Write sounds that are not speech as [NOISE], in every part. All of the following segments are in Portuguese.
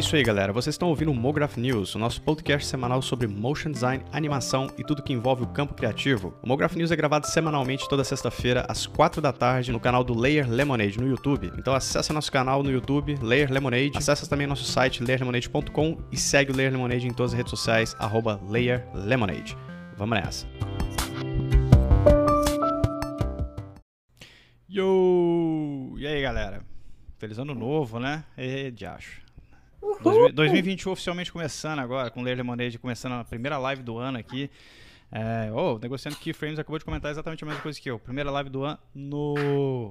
isso aí, galera. Vocês estão ouvindo o Mograph News, o nosso podcast semanal sobre motion design, animação e tudo que envolve o campo criativo. O Mograph News é gravado semanalmente toda sexta-feira às 4 da tarde no canal do Layer Lemonade no YouTube. Então acessa nosso canal no YouTube, Layer Lemonade. Acessa também nosso site layerlemonade.com e segue o Layer Lemonade em todas as redes sociais arroba Layer Lemonade. Vamos nessa. Yo! E aí, galera? Feliz ano novo, né? E de acho. 2021 oficialmente começando agora, com o Ler Lemonade começando a primeira live do ano aqui. É, oh, negociando Keyframes acabou de comentar exatamente a mesma coisa que eu. Primeira live do ano.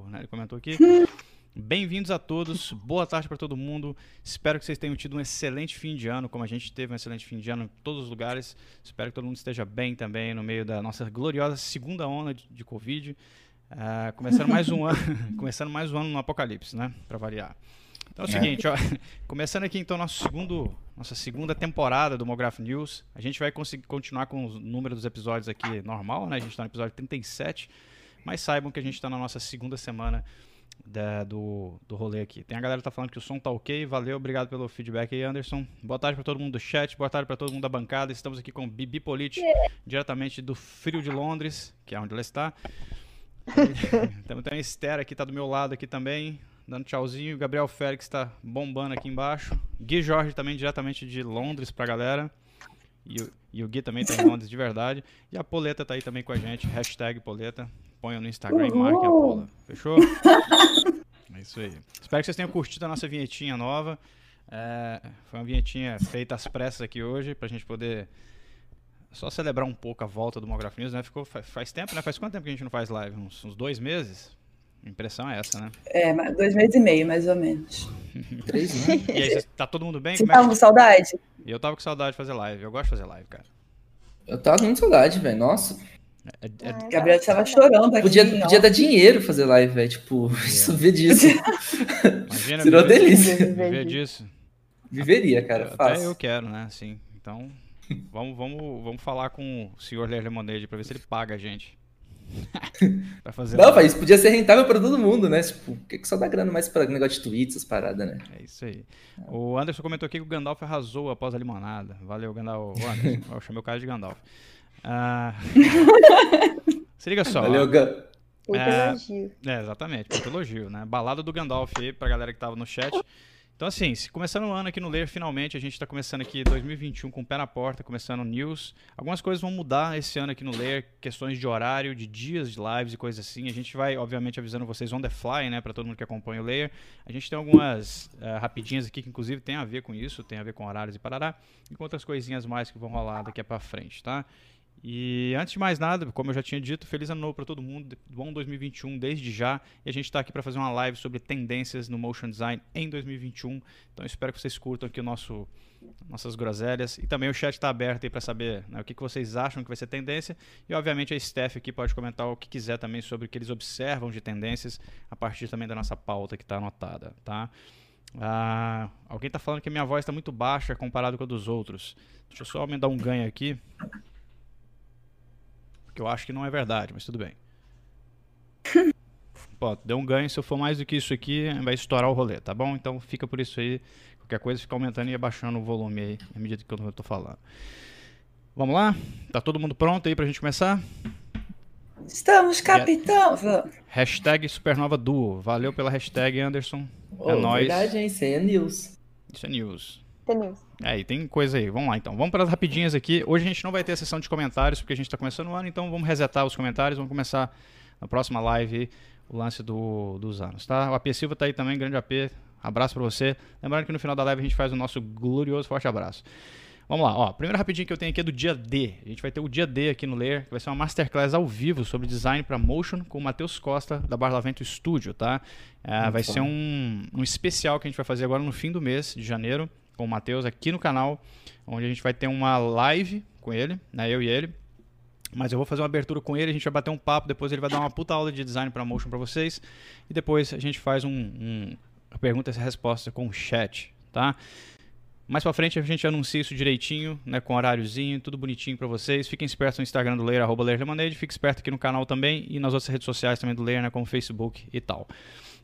Né, ele comentou aqui. [LAUGHS] Bem-vindos a todos, boa tarde para todo mundo. Espero que vocês tenham tido um excelente fim de ano, como a gente teve um excelente fim de ano em todos os lugares. Espero que todo mundo esteja bem também no meio da nossa gloriosa segunda onda de, de Covid. Uh, começando mais um [LAUGHS] ano, começando mais um ano no apocalipse, né? Para variar. Então é o seguinte, ó, [LAUGHS] começando aqui então nosso segundo, nossa segunda temporada do Mograph News. A gente vai conseguir continuar com o número dos episódios aqui normal, né? A gente está no episódio 37, mas saibam que a gente está na nossa segunda semana da, do, do rolê aqui. Tem a galera que tá falando que o som tá ok. Valeu, obrigado pelo feedback aí, Anderson. Boa tarde para todo mundo do chat, boa tarde para todo mundo da bancada. Estamos aqui com Bibi Politi, diretamente do frio de Londres, que é onde ela está. [LAUGHS] Temos também a Esther aqui, tá do meu lado aqui também, dando tchauzinho. Gabriel Félix tá bombando aqui embaixo. Gui Jorge também, diretamente de Londres pra galera. E o, e o Gui também tá em Londres de verdade. E a Poleta tá aí também com a gente. Hashtag Poleta. Ponham no Instagram e marquem a Pola. Fechou? [LAUGHS] é isso aí. Espero que vocês tenham curtido a nossa vinhetinha nova. É, foi uma vinhetinha feita às pressas aqui hoje, pra gente poder só celebrar um pouco a volta do Mograph News, né? Ficou, faz, faz, tempo, né? Faz quanto tempo que a gente não faz live? Uns, uns dois meses? A impressão é essa, né? É, dois meses e meio, mais ou menos. [LAUGHS] Três, né? E aí, tá todo mundo bem? Você tava é com saudade? Eu tava com saudade de fazer live. Eu gosto de fazer live, cara. Eu tava com muita saudade, velho. Nossa. É, é... é Gabriel estava chorando aqui. Podia, podia dar dinheiro fazer live, velho. Tipo, é. isso ver disso. Imagina, Seria uma delícia. Viver disso. Viveria, cara. Até fácil. eu quero, né? Assim, então [LAUGHS] vamos, vamos, vamos falar com o senhor Ler Lemonade pra ver se ele paga a gente. [LAUGHS] pra fazer Não, mas isso podia ser rentável pra todo mundo, né? Tipo, por que, que só dá grana mais pra negócio de tweets, essas paradas, né? É isso aí. O Anderson comentou aqui que o Gandalf arrasou após a limonada. Valeu, Gandalf. O Anderson, eu chamei o cara de Gandalf. Ah, [LAUGHS] se liga só. Valeu, Gandalf. Muito é, elogio. É, exatamente, muito elogio, né? Balada do Gandalf aí pra galera que tava no chat. Então, assim, começando o ano aqui no Ler, finalmente, a gente está começando aqui 2021 com o pé na porta, começando news. Algumas coisas vão mudar esse ano aqui no Ler, questões de horário, de dias de lives e coisas assim. A gente vai, obviamente, avisando vocês on the fly, né, para todo mundo que acompanha o Layer. A gente tem algumas uh, rapidinhas aqui que, inclusive, tem a ver com isso, tem a ver com horários e parará, e com outras coisinhas mais que vão rolar daqui para frente, tá? E antes de mais nada, como eu já tinha dito, feliz ano novo para todo mundo, bom 2021 desde já. E a gente está aqui para fazer uma live sobre tendências no motion design em 2021. Então espero que vocês curtam aqui o nosso nossas groselhas e também o chat está aberto aí para saber né, o que, que vocês acham que vai ser tendência e obviamente a Steph aqui pode comentar o que quiser também sobre o que eles observam de tendências a partir também da nossa pauta que está anotada, tá? Ah, alguém está falando que minha voz está muito baixa comparado com a dos outros. Deixa eu só aumentar um ganho aqui que eu acho que não é verdade, mas tudo bem. [LAUGHS] Pô, deu um ganho, se eu for mais do que isso aqui, vai estourar o rolê, tá bom? Então fica por isso aí. Qualquer coisa fica aumentando e abaixando o volume aí, à medida que eu tô falando. Vamos lá? Tá todo mundo pronto aí pra gente começar? Estamos, capitão! Hashtag Supernova Duo. Valeu pela hashtag, Anderson. Oh, é nóis. Verdade, hein? Isso é news. Isso é news. É, e tem coisa aí. Vamos lá então. Vamos para as rapidinhas aqui. Hoje a gente não vai ter a sessão de comentários, porque a gente está começando o ano, então vamos resetar os comentários. Vamos começar na próxima live o lance do, dos anos, tá? O AP Silva tá aí também, grande AP. Abraço para você. Lembrando que no final da live a gente faz o nosso glorioso forte abraço. Vamos lá, ó. Primeiro rapidinho que eu tenho aqui é do dia D. A gente vai ter o dia D aqui no Ler, que vai ser uma masterclass ao vivo sobre design para motion com o Matheus Costa da Barlavento Studio, tá? É, vai bom. ser um, um especial que a gente vai fazer agora no fim do mês de janeiro com o Matheus aqui no canal, onde a gente vai ter uma live com ele, né, eu e ele. Mas eu vou fazer uma abertura com ele, a gente vai bater um papo, depois ele vai dar uma puta aula de design para motion para vocês e depois a gente faz um, um pergunta e resposta com o chat, tá? Mais pra frente a gente anuncia isso direitinho, né, com horáriozinho, tudo bonitinho para vocês. Fiquem espertos no Instagram do Layer, arroba Layer Lemonade. Fique esperto aqui no canal também e nas outras redes sociais também do Layer, né, como Facebook e tal.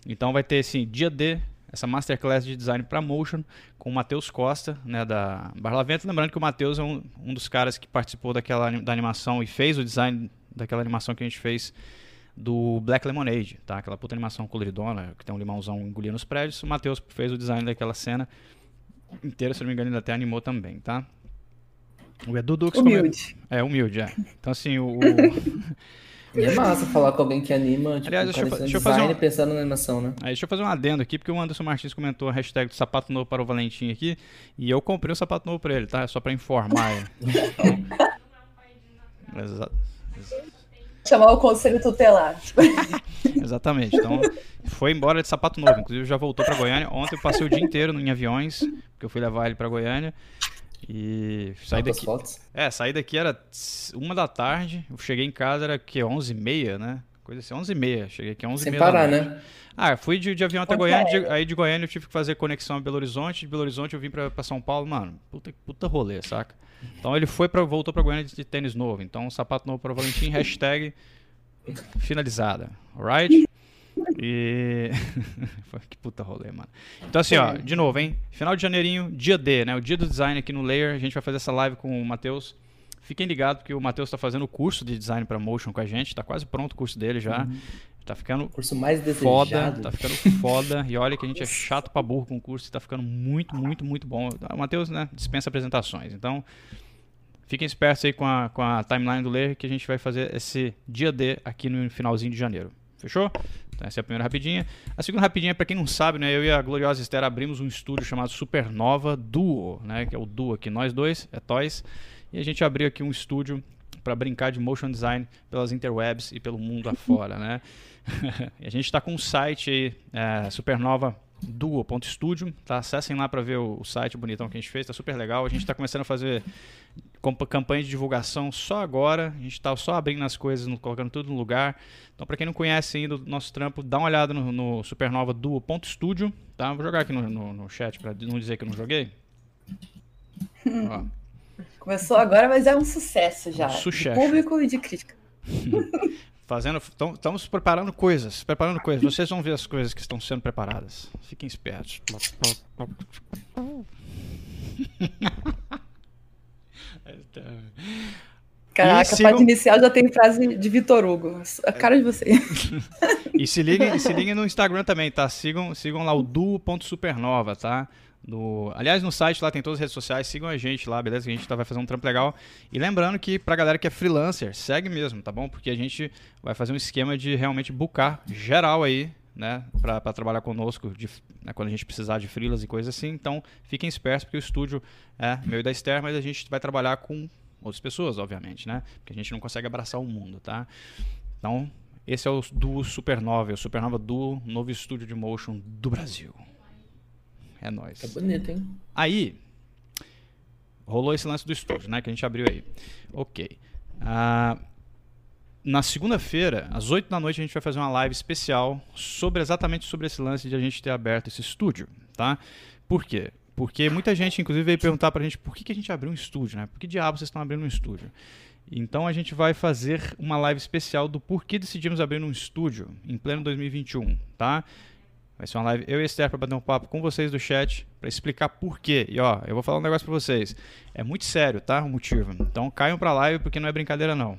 Então vai ter, assim, dia D, essa masterclass de design para motion com o Matheus Costa, né, da Barlavento. Lembrando que o Matheus é um, um dos caras que participou daquela da animação e fez o design daquela animação que a gente fez do Black Lemonade, tá? Aquela puta animação coloridona, que tem um limãozão engolindo os prédios. O Matheus fez o design daquela cena inteira, se não me engano, ele até animou também, tá? O Edu Dux Humilde. É, humilde, é. Então, assim, o... [LAUGHS] E é massa falar com alguém que anima, tipo, Aliás, deixa, eu, deixa eu fazer um... pensando na animação, né? Aí, deixa eu fazer um adendo aqui, porque o Anderson Martins comentou a hashtag do sapato novo para o Valentim aqui, e eu comprei um sapato novo para ele, tá? Só para informar ele. [LAUGHS] Então... Exato. Chamar o conselho tutelar. [LAUGHS] Exatamente. Então, foi embora de sapato novo. Inclusive, já voltou para Goiânia. Ontem eu passei o dia inteiro em aviões, porque eu fui levar ele para Goiânia. E saí daqui. Fotos? É, saí daqui era uma da tarde. Eu cheguei em casa, era que 11 e meia, né? Coisa assim, 11 e meia. Cheguei aqui 11 Sem e meia. parar, né? Ah, fui de, de avião até Goiânia. De, aí de Goiânia eu tive que fazer conexão a Belo Horizonte. De Belo Horizonte eu vim pra, pra São Paulo. Mano, puta, puta rolê, saca? Então ele foi para voltou pra Goiânia de, de tênis novo. Então, sapato novo para Valentim. Hashtag finalizada. Alright? E. [LAUGHS] que puta rolê, mano. Então, assim, ó, de novo, hein? Final de janeirinho, dia D, né? O dia do design aqui no Layer. A gente vai fazer essa live com o Matheus. Fiquem ligados, porque o Matheus tá fazendo o curso de design para motion com a gente. Tá quase pronto o curso dele já. Uhum. Tá ficando curso mais foda, tá ficando foda. E olha que a gente é chato pra burro com o curso tá ficando muito, muito, muito bom. O Matheus, né, dispensa apresentações. Então, fiquem espertos aí com a, com a timeline do Layer que a gente vai fazer esse dia D aqui no finalzinho de janeiro. Fechou? Essa é a primeira rapidinha. A segunda rapidinha, para quem não sabe, né, eu e a gloriosa Esther abrimos um estúdio chamado Supernova Duo, né, que é o duo aqui, nós dois, é Toys. E a gente abriu aqui um estúdio para brincar de motion design pelas interwebs e pelo mundo [LAUGHS] afora, né? [LAUGHS] a gente está com um site aí, é, Supernova duo.studio, tá? Acessem lá para ver o, o, site bonitão que a gente fez, tá super legal. A gente está começando a fazer campanha de divulgação só agora, a gente está só abrindo as coisas, colocando tudo no lugar. Então, para quem não conhece ainda o nosso trampo, dá uma olhada no, no Supernova Duo.studio, tá? Vou jogar aqui no, no, no chat para não dizer que eu não joguei. [LAUGHS] Começou agora, mas é um sucesso já. Um sucesso. De público e de crítica. [LAUGHS] Fazendo, estamos preparando coisas, preparando coisas. Vocês vão ver as coisas que estão sendo preparadas. Fiquem espertos. [LAUGHS] Caraca, a inicial já tem frase de Vitor Hugo. A cara de você. [LAUGHS] e se liguem, se liguem no Instagram também, tá? Sigam, sigam lá o duo.supernova, tá? No, aliás, no site lá tem todas as redes sociais, sigam a gente lá, beleza? Que a gente tá, vai fazer um trampo legal. E lembrando que pra galera que é freelancer, segue mesmo, tá bom? Porque a gente vai fazer um esquema de realmente bucar geral aí, né? Pra trabalhar conosco de, né, quando a gente precisar de freelas e coisas assim. Então, fiquem espertos, porque o estúdio é meu e da Esther, mas a gente vai trabalhar com outras pessoas, obviamente, né? Porque a gente não consegue abraçar o mundo, tá? Então, esse é o Duo Supernova, o Supernova Duo, novo estúdio de motion do Brasil. É nóis. É bonito, hein? Aí, rolou esse lance do estúdio, né? Que a gente abriu aí. Ok. Ah, na segunda-feira, às 8 da noite, a gente vai fazer uma live especial sobre exatamente sobre esse lance de a gente ter aberto esse estúdio, tá? Por quê? Porque muita gente, inclusive, veio perguntar pra gente por que, que a gente abriu um estúdio, né? Por que diabos vocês estão abrindo um estúdio? Então a gente vai fazer uma live especial do porquê decidimos abrir um estúdio em pleno 2021, tá? Vai ser uma live eu e Esther para bater um papo com vocês do chat para explicar por quê. E ó, eu vou falar um negócio para vocês. É muito sério, tá? O motivo. Então caiam para live porque não é brincadeira não.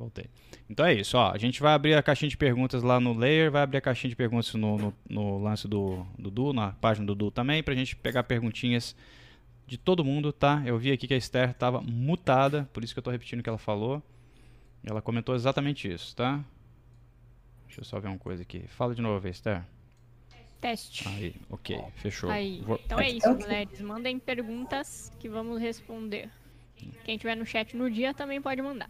Voltei. Então é isso, ó. A gente vai abrir a caixinha de perguntas lá no Layer, vai abrir a caixinha de perguntas no, no, no lance do Dudu, na página do Dudu também, pra gente pegar perguntinhas de todo mundo, tá? Eu vi aqui que a Esther tava mutada, por isso que eu tô repetindo o que ela falou. Ela comentou exatamente isso, tá? Deixa eu só ver uma coisa aqui. Fala de novo, Esther. Teste. Aí, ok, fechou. Aí. Então é isso, mulheres. Mandem perguntas que vamos responder. Quem tiver no chat no dia também pode mandar.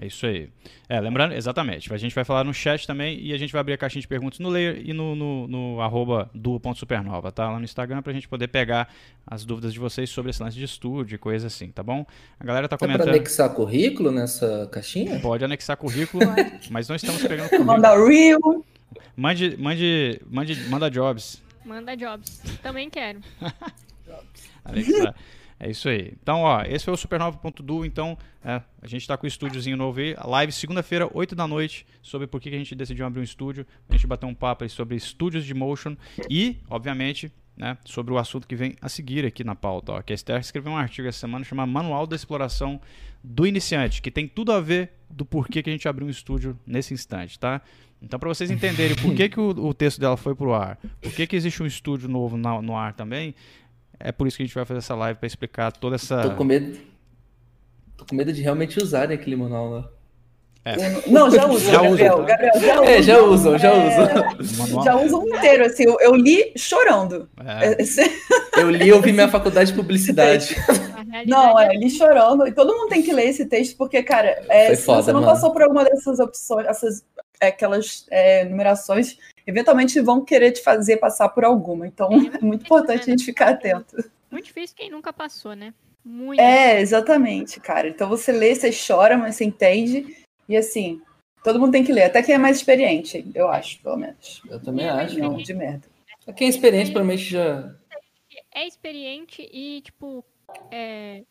É isso aí. É, lembrando, exatamente. A gente vai falar no chat também e a gente vai abrir a caixinha de perguntas no layer e no, no, no arroba duo.supernova, tá? Lá no Instagram pra gente poder pegar as dúvidas de vocês sobre esse lance de estúdio e coisa assim, tá bom? A galera tá comentando. Dá pra anexar currículo nessa caixinha? Pode anexar currículo, [LAUGHS] mas não estamos pegando currículo. Manda real. Mande, mande, mande, manda jobs. Manda jobs. Também quero. [LAUGHS] Alexa. É isso aí. Então, ó, esse foi o Supernova.du. Então, é, a gente está com o estúdiozinho novo aí. Live segunda-feira, 8 da noite, sobre por que a gente decidiu abrir um estúdio. A gente bater um papo aí sobre estúdios de motion e, obviamente, né, sobre o assunto que vem a seguir aqui na pauta. Ó, que a Esther escreveu um artigo essa semana chamado Manual da Exploração do Iniciante, que tem tudo a ver do porquê que a gente abriu um estúdio nesse instante, tá? Então, para vocês entenderem por que, que o, o, texto dela foi pro ar, por que, que existe um estúdio novo na, no ar também, é por isso que a gente vai fazer essa live para explicar toda essa. Tô com medo. Tô com medo de realmente usarem aquele manual lá. É. Não, já [LAUGHS] uso, já Gabriel. Uso, Gabriel já é, já usam, já é... usam. Já usam um inteiro, assim, eu, eu li chorando. É. [LAUGHS] Eu li e ouvi minha faculdade de publicidade. Não, é, li chorando. E todo mundo tem que ler esse texto, porque, cara, é, se foda, você não mano. passou por alguma dessas opções, essas, aquelas é, numerações, eventualmente vão querer te fazer passar por alguma. Então, é, [LAUGHS] é muito importante a gente ficar atento. Muito difícil quem nunca passou, né? Muito. É, exatamente, cara. Então você lê, você chora, mas você entende. E assim, todo mundo tem que ler, até quem é mais experiente, eu acho, pelo menos. Eu também acho. Não, de merda. Quem é experiente, provavelmente já. É experiente e, tipo, é,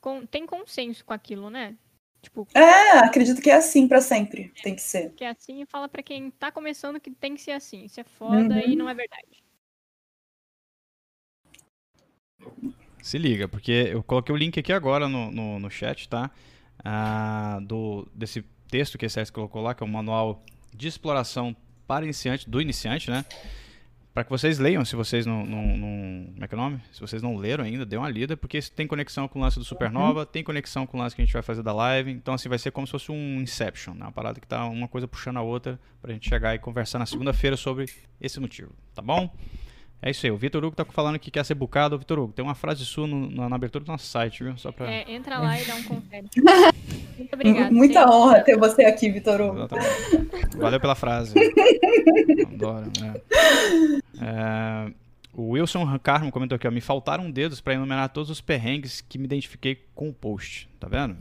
com, tem consenso com aquilo, né? Tipo, é, acredito que é assim para sempre. Tem que ser. Que é assim e fala para quem tá começando que tem que ser assim. Isso é foda uhum. e não é verdade. Se liga, porque eu coloquei o link aqui agora no, no, no chat, tá? Ah, do, desse texto que a César colocou lá, que é o manual de exploração para iniciante, do iniciante, né? Para que vocês leiam, se vocês não, não, não, Como é que é o nome? Se vocês não leram ainda, dê uma lida, porque isso tem conexão com o lance do Supernova, uhum. tem conexão com o lance que a gente vai fazer da live. Então, assim, vai ser como se fosse um Inception, né? Uma parada que tá uma coisa puxando a outra pra gente chegar e conversar na segunda-feira sobre esse motivo, tá bom? É isso aí, o Vitor Hugo tá falando que quer ser bucado. Vitor Hugo, tem uma frase sua no, na, na, abertura do nosso site, viu? Só pra... É, entra lá e dá um confere. [LAUGHS] Muito obrigada. Muita honra ter você aqui, Vitor Hugo. Exatamente. Valeu pela frase. Adoro, né? É, o Wilson Carmo comentou aqui, ó, me faltaram dedos para enumerar todos os perrengues que me identifiquei com o post. Tá vendo?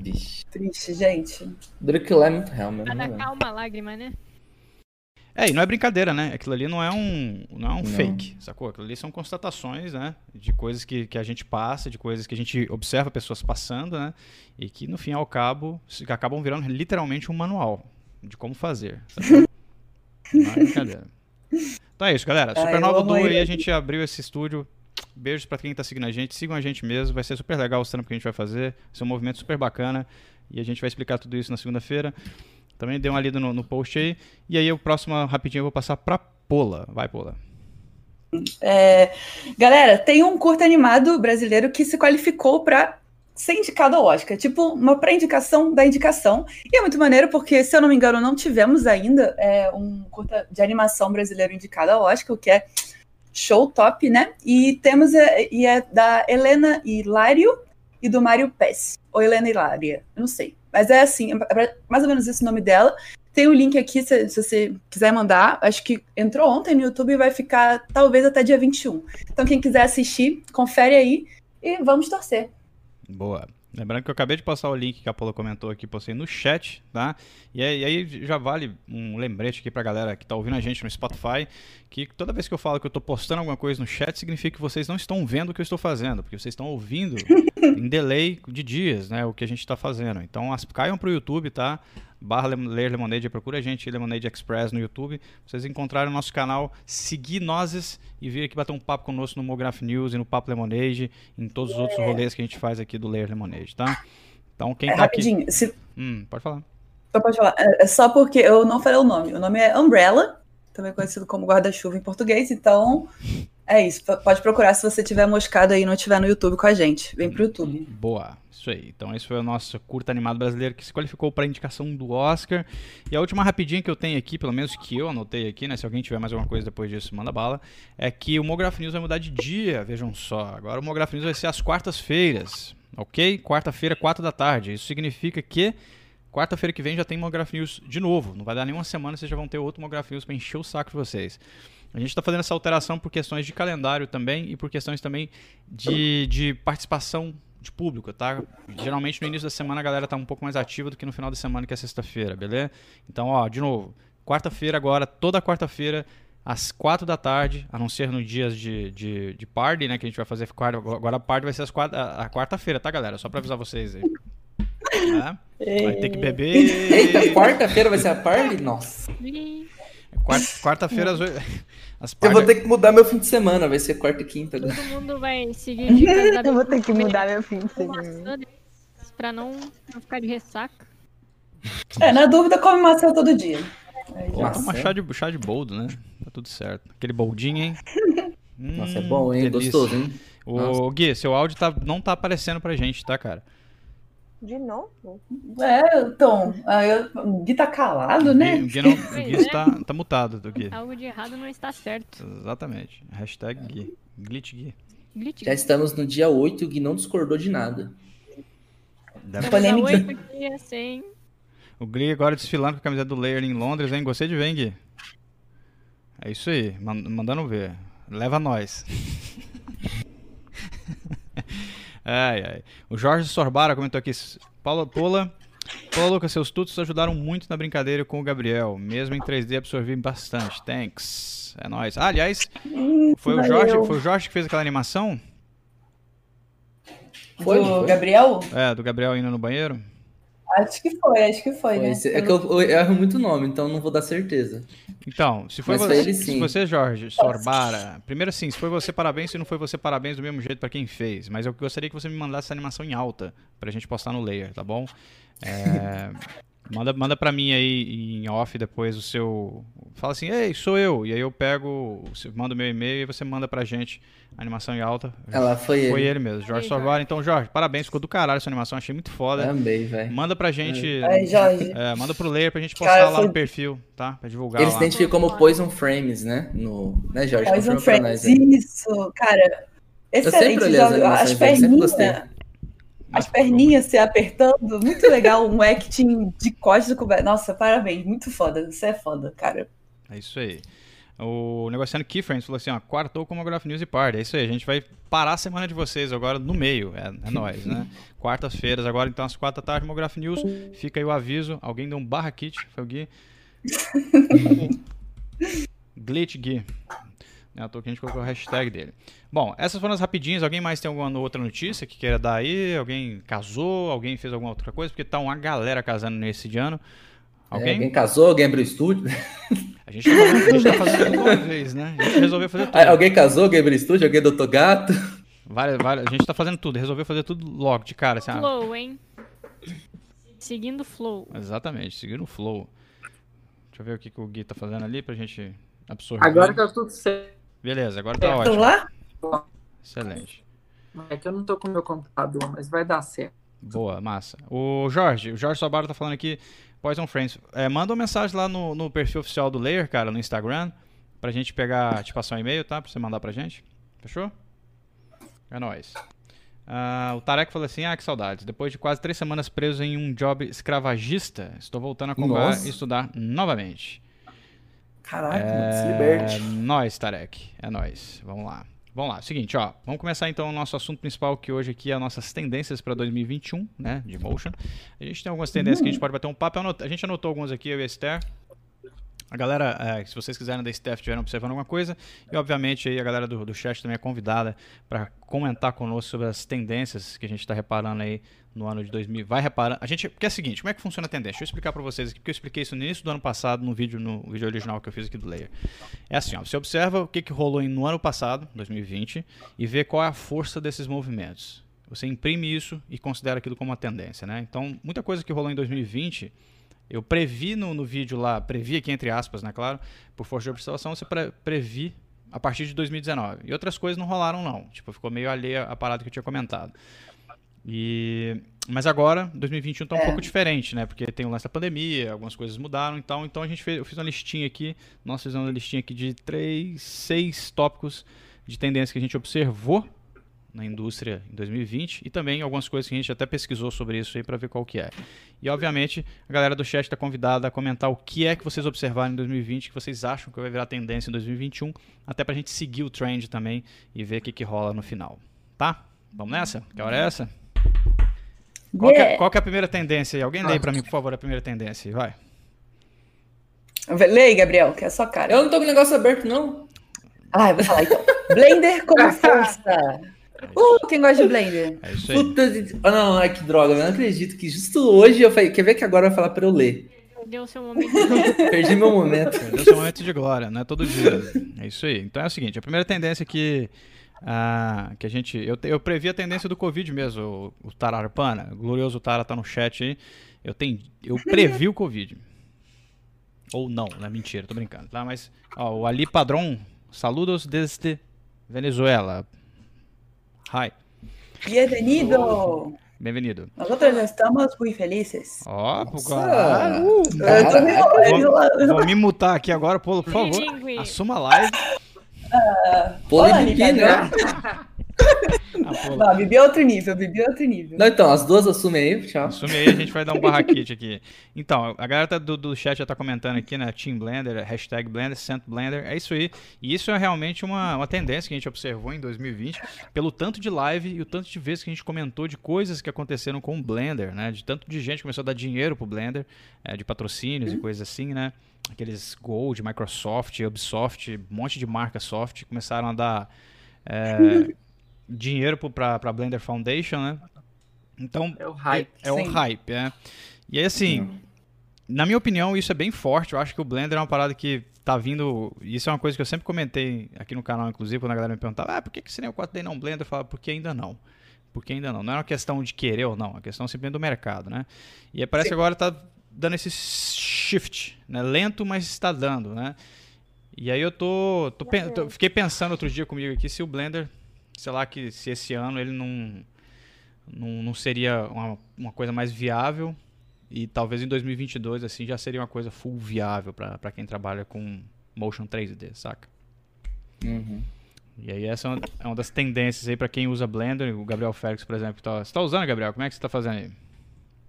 Triste, gente. Duro lá é muito real mesmo. Pra dar calma, lágrima, né? É, e não é brincadeira, né? Aquilo ali não é um, não é um não. fake, sacou? Aquilo ali são constatações, né? De coisas que, que a gente passa, de coisas que a gente observa pessoas passando, né? E que, no fim ao cabo, acabam virando literalmente um manual de como fazer, sacou? [LAUGHS] Não é brincadeira. Então é isso, galera. Supernova Duo aí, a gente abriu esse estúdio. Beijos pra quem tá seguindo a gente. Sigam a gente mesmo. Vai ser super legal o trampo que a gente vai fazer. Vai ser um movimento super bacana. E a gente vai explicar tudo isso na segunda-feira. Também dê uma lida no, no post aí. E aí, o próximo, rapidinho, eu vou passar pra Pola. Vai, Pola. É, galera, tem um curto animado brasileiro que se qualificou para ser indicado ao Oscar, tipo uma pré-indicação da indicação. E é muito maneiro porque, se eu não me engano, não tivemos ainda é, um curta de animação brasileiro indicado ao Oscar, o que é show top, né? E temos é, e é da Helena Hilário e do Mário Pes. Ou Helena Hilária, não sei. Mas é assim, é mais ou menos esse nome dela. Tem o link aqui, se, se, você quiser mandar. Acho que entrou ontem no YouTube e vai ficar talvez até dia 21. Então, quem quiser assistir, confere aí e vamos torcer. Boa. Lembrando que eu acabei de passar o link que a Paula comentou aqui, postei no chat, tá? E aí, já vale um lembrete aqui pra galera que tá ouvindo a gente no Spotify, que toda vez que eu falo que eu tô postando alguma coisa no chat, significa que vocês não estão vendo o que eu estou fazendo, porque vocês estão ouvindo [LAUGHS] em delay de dias, né, o que a gente está fazendo. Então, as, caiam pro YouTube, tá? Barra Ler Lemonade, procura a gente, Lemonade Express no YouTube. Vocês encontrarem o nosso canal, seguir nós e vir aqui bater um papo conosco no Mograph News e no Papo Lemonade, em todos os outros rolês que a gente faz aqui do Ler Lemonade, tá? Então, quem é, tá rapidinho, aqui... Se... Hum, pode falar. Só pode falar. É, é só porque eu não falei o nome. O nome é Umbrella, também conhecido como guarda-chuva em português, então é isso. Pode procurar se você tiver moscado aí e não estiver no YouTube com a gente. Vem pro YouTube. Boa. Isso aí. Então esse foi o nosso curta animado brasileiro que se qualificou para indicação do Oscar. E a última rapidinha que eu tenho aqui, pelo menos que eu anotei aqui, né? Se alguém tiver mais alguma coisa depois disso, manda bala. É que o Mograph News vai mudar de dia, vejam só. Agora o Mograph News vai ser às quartas-feiras, ok? Quarta-feira, quatro da tarde. Isso significa que quarta-feira que vem já tem Monograph News de novo. Não vai dar nenhuma semana, vocês já vão ter outro Monograph News para encher o saco de vocês. A gente está fazendo essa alteração por questões de calendário também e por questões também de, de participação de público, tá? Geralmente no início da semana a galera tá um pouco mais ativa do que no final da semana, que é sexta-feira, beleza? Então, ó, de novo, quarta-feira agora, toda quarta-feira, às quatro da tarde, a não ser nos dias de, de, de party, né? Que a gente vai fazer agora a party vai ser às quatro, a, quarta-feira, tá, galera? Só pra avisar vocês aí. Tá? Vai ter que beber. Eita, [LAUGHS] quarta-feira vai ser a party? Nossa. Quarta-feira às oito. Eu vou ter que mudar meu fim de semana, vai ser quarta e quinta. Todo mundo vai da [LAUGHS] Eu vou ter que mudar meu fim de semana. Pra não, não ficar de ressaca. É, na dúvida, come maçã todo dia. toma chá de, chá de boldo, né? Tá tudo certo. Aquele boldinho, hein? [LAUGHS] Nossa, é bom, hein? Delícia. Gostoso, hein? Ô, Gui, seu áudio tá, não tá aparecendo pra gente, tá, cara? De novo? É, Tom, o Gui tá calado, né? O Gui, não, o Gui está, tá mutado do Gui. Algo de errado não está certo. Exatamente. Hashtag Gui. Glitch Gui. Glitch Já estamos no dia 8 e o Gui não discordou de nada. Deve... Dias sem... O Gui agora desfilando com a camiseta do Layer em Londres, hein? Gostei de ver, hein, Gui? É isso aí, mandando ver. Leva nós. Ai, ai. O Jorge Sorbara comentou aqui. Paula Pola. Paula Lucas, seus tutos ajudaram muito na brincadeira com o Gabriel. Mesmo em 3D absorvi bastante. Thanks. É nóis. Ah, aliás, foi o, Jorge, foi o Jorge que fez aquela animação? Foi do Gabriel? É, do Gabriel indo no banheiro. Acho que foi, acho que foi, foi né? É que eu, eu, erro muito nome, então não vou dar certeza. Então, se foi, você, se você, Jorge, Sorbara, primeiro assim, se foi você, parabéns, se não foi você, parabéns do mesmo jeito para quem fez. Mas eu gostaria que você me mandasse essa animação em alta, pra gente postar no layer, tá bom? É, [LAUGHS] Manda, manda pra mim aí em off depois o seu. Fala assim, ei, sou eu. E aí eu pego, você manda o meu e-mail e você manda pra gente a animação em alta. Ela foi, foi ele. Foi ele mesmo, Jorge Sorvar. Então, Jorge, parabéns, ficou do caralho essa animação, achei muito foda. Também, velho. Manda pra gente. É, Jorge. É, manda pro layer pra gente postar Cara, lá foi... no perfil, tá? Pra divulgar. Eles lá. identificam como Poison Frames, né? No... Né, Jorge? Poison Frames, isso, cara. Excelente, Jorge. As perninhas as perninhas se apertando, muito legal, um acting de costas coberto. Nossa, parabéns, muito foda, você é foda, cara. É isso aí. O negociando Keyframes falou assim, ó, quartou como Graph News e Party. É isso aí, a gente vai parar a semana de vocês agora no meio, é, é nóis, né? [LAUGHS] Quartas-feiras, agora então às quatro da tarde, Graph News. Fica aí o aviso, alguém deu um barra kit, foi o Gui. [LAUGHS] Glitch Gui. Né, à toa que a gente colocou a hashtag dele. Bom, essas foram as rapidinhas. Alguém mais tem alguma outra notícia que queira dar aí? Alguém casou? Alguém fez alguma outra coisa? Porque tá uma galera casando nesse de ano. É, alguém? É, alguém casou? Alguém abriu estúdio? A gente, tá fazendo, a gente tá fazendo tudo uma vez, né? A gente resolveu fazer tudo. [LAUGHS] Alguém casou? Alguém abriu estúdio? Alguém adotou gato? Várias, várias, a gente tá fazendo tudo. Resolveu fazer tudo logo, de cara. Assim, ah. flow, hein? Seguindo o flow. Exatamente, seguindo o flow. Deixa eu ver o que, que o Gui tá fazendo ali pra gente absorver. Agora tá tudo certo. Beleza, agora tá é, ótimo. lá? Excelente. É que eu não tô com o meu computador, mas vai dar certo. Boa, massa. O Jorge, o Jorge Sobaro tá falando aqui, Poison Friends. É, manda uma mensagem lá no, no perfil oficial do Layer, cara, no Instagram, pra gente pegar, te passar um e-mail, tá? Pra você mandar pra gente. Fechou? É nóis. Uh, o Tarek falou assim: Ah, que saudades. Depois de quase três semanas preso em um job escravagista, estou voltando a comprar e estudar novamente. Caraca, é... se liberte. Nós, Tarek. É nós. Vamos lá. Vamos lá, seguinte, ó. Vamos começar então o nosso assunto principal, que hoje aqui é as nossas tendências para 2021, né? De motion. A gente tem algumas tendências que a gente pode bater um papo. A gente anotou algumas aqui, eu e a Esther. A galera, é, se vocês quiserem da staff estiverem observando alguma coisa, e obviamente aí a galera do, do chat também é convidada para comentar conosco sobre as tendências que a gente está reparando aí no ano de 2000. Vai reparando. A gente, porque é o seguinte, como é que funciona a tendência? Deixa eu explicar para vocês aqui, porque eu expliquei isso no início do ano passado no vídeo no vídeo original que eu fiz aqui do Layer. É assim, ó, você observa o que, que rolou no ano passado, 2020, e vê qual é a força desses movimentos. Você imprime isso e considera aquilo como uma tendência, né? Então, muita coisa que rolou em 2020 eu previ no, no vídeo lá, previ aqui entre aspas, né, claro, por força de observação, você pre previ a partir de 2019. E outras coisas não rolaram, não. Tipo, ficou meio alheia a parada que eu tinha comentado. E... Mas agora, 2021 está um é. pouco diferente, né? Porque tem o lance da pandemia, algumas coisas mudaram, então, então a gente fez, eu fiz uma listinha aqui, nós fizemos uma listinha aqui de três, seis tópicos de tendência que a gente observou na indústria em 2020 e também algumas coisas que a gente até pesquisou sobre isso aí para ver qual que é. E obviamente a galera do chat está convidada a comentar o que é que vocês observaram em 2020 que vocês acham que vai virar tendência em 2021, até para a gente seguir o trend também e ver o que, que rola no final. Tá? Vamos nessa? Que hora é essa? Qual, que é, qual que é a primeira tendência aí? Alguém lê para mim, por favor, a primeira tendência. Vai. Leia, Gabriel, que é a sua cara. Eu não tô com o negócio aberto, não. Ah, eu vou falar então. Blender com [LAUGHS] força. Uh, quem gosta de Blender? É isso aí. Puta de... oh, não, ai que droga, eu não acredito que justo hoje eu falei. Quer ver que agora vai falar pra eu ler? Perdeu seu momento. [LAUGHS] Perdi meu momento. Perdeu seu momento de glória, não é todo dia. É isso aí. Então é o seguinte: a primeira tendência que. Ah, que a gente. Eu, eu previ a tendência do Covid mesmo, o, o Tararpana. O glorioso Tara tá no chat aí. Eu, tenho, eu previ o Covid. Ou não, não é mentira, tô brincando. Tá? Mas ó, o Ali Padrão Saludos desde Venezuela. Hi. Bienvenido. Bem-vindo. Nosotros estamos muito felizes. Ó, oh, claro. Uh, vou, me mutar aqui agora, por favor. Assuma a live. Uh, Polêmica, né? [LAUGHS] [LAUGHS] Não, Bibi é outro nível, Bibi é outro nível. Não, então, as duas assumem aí, tchau. Assume aí, a gente vai dar um barraquete aqui. Então, a galera tá do, do chat já tá comentando aqui, né? Team Blender, hashtag Blender, Cent Blender, é isso aí. E isso é realmente uma, uma tendência que a gente observou em 2020, pelo tanto de live e o tanto de vezes que a gente comentou de coisas que aconteceram com o Blender, né? De tanto de gente que começou a dar dinheiro pro Blender, é, de patrocínios e coisas assim, né? Aqueles Gold, Microsoft, Ubisoft, um monte de marca soft começaram a dar. É, dinheiro para a Blender Foundation, né? Então, é o hype. É, é um hype, é. E aí, assim, na minha opinião, isso é bem forte. Eu acho que o Blender é uma parada que tá vindo. Isso é uma coisa que eu sempre comentei aqui no canal, inclusive, quando a galera me perguntava, ah, por que, que seria o 4D não Blender? Eu falava, porque ainda não. Porque ainda não. Não é uma questão de querer ou não, é uma questão simplesmente do mercado, né? E aí parece Sim. que agora tá dando esse shift, né? Lento, mas está dando, né? E aí eu tô, tô, tô, fiquei pensando outro dia comigo aqui se o Blender sei lá, que se esse ano ele não, não, não seria uma, uma coisa mais viável e talvez em 2022 assim já seria uma coisa full viável para quem trabalha com motion 3D, saca? Uhum. E aí essa é uma, é uma das tendências aí para quem usa Blender, o Gabriel Félix, por exemplo, tá, você tá usando, Gabriel? Como é que você tá fazendo aí?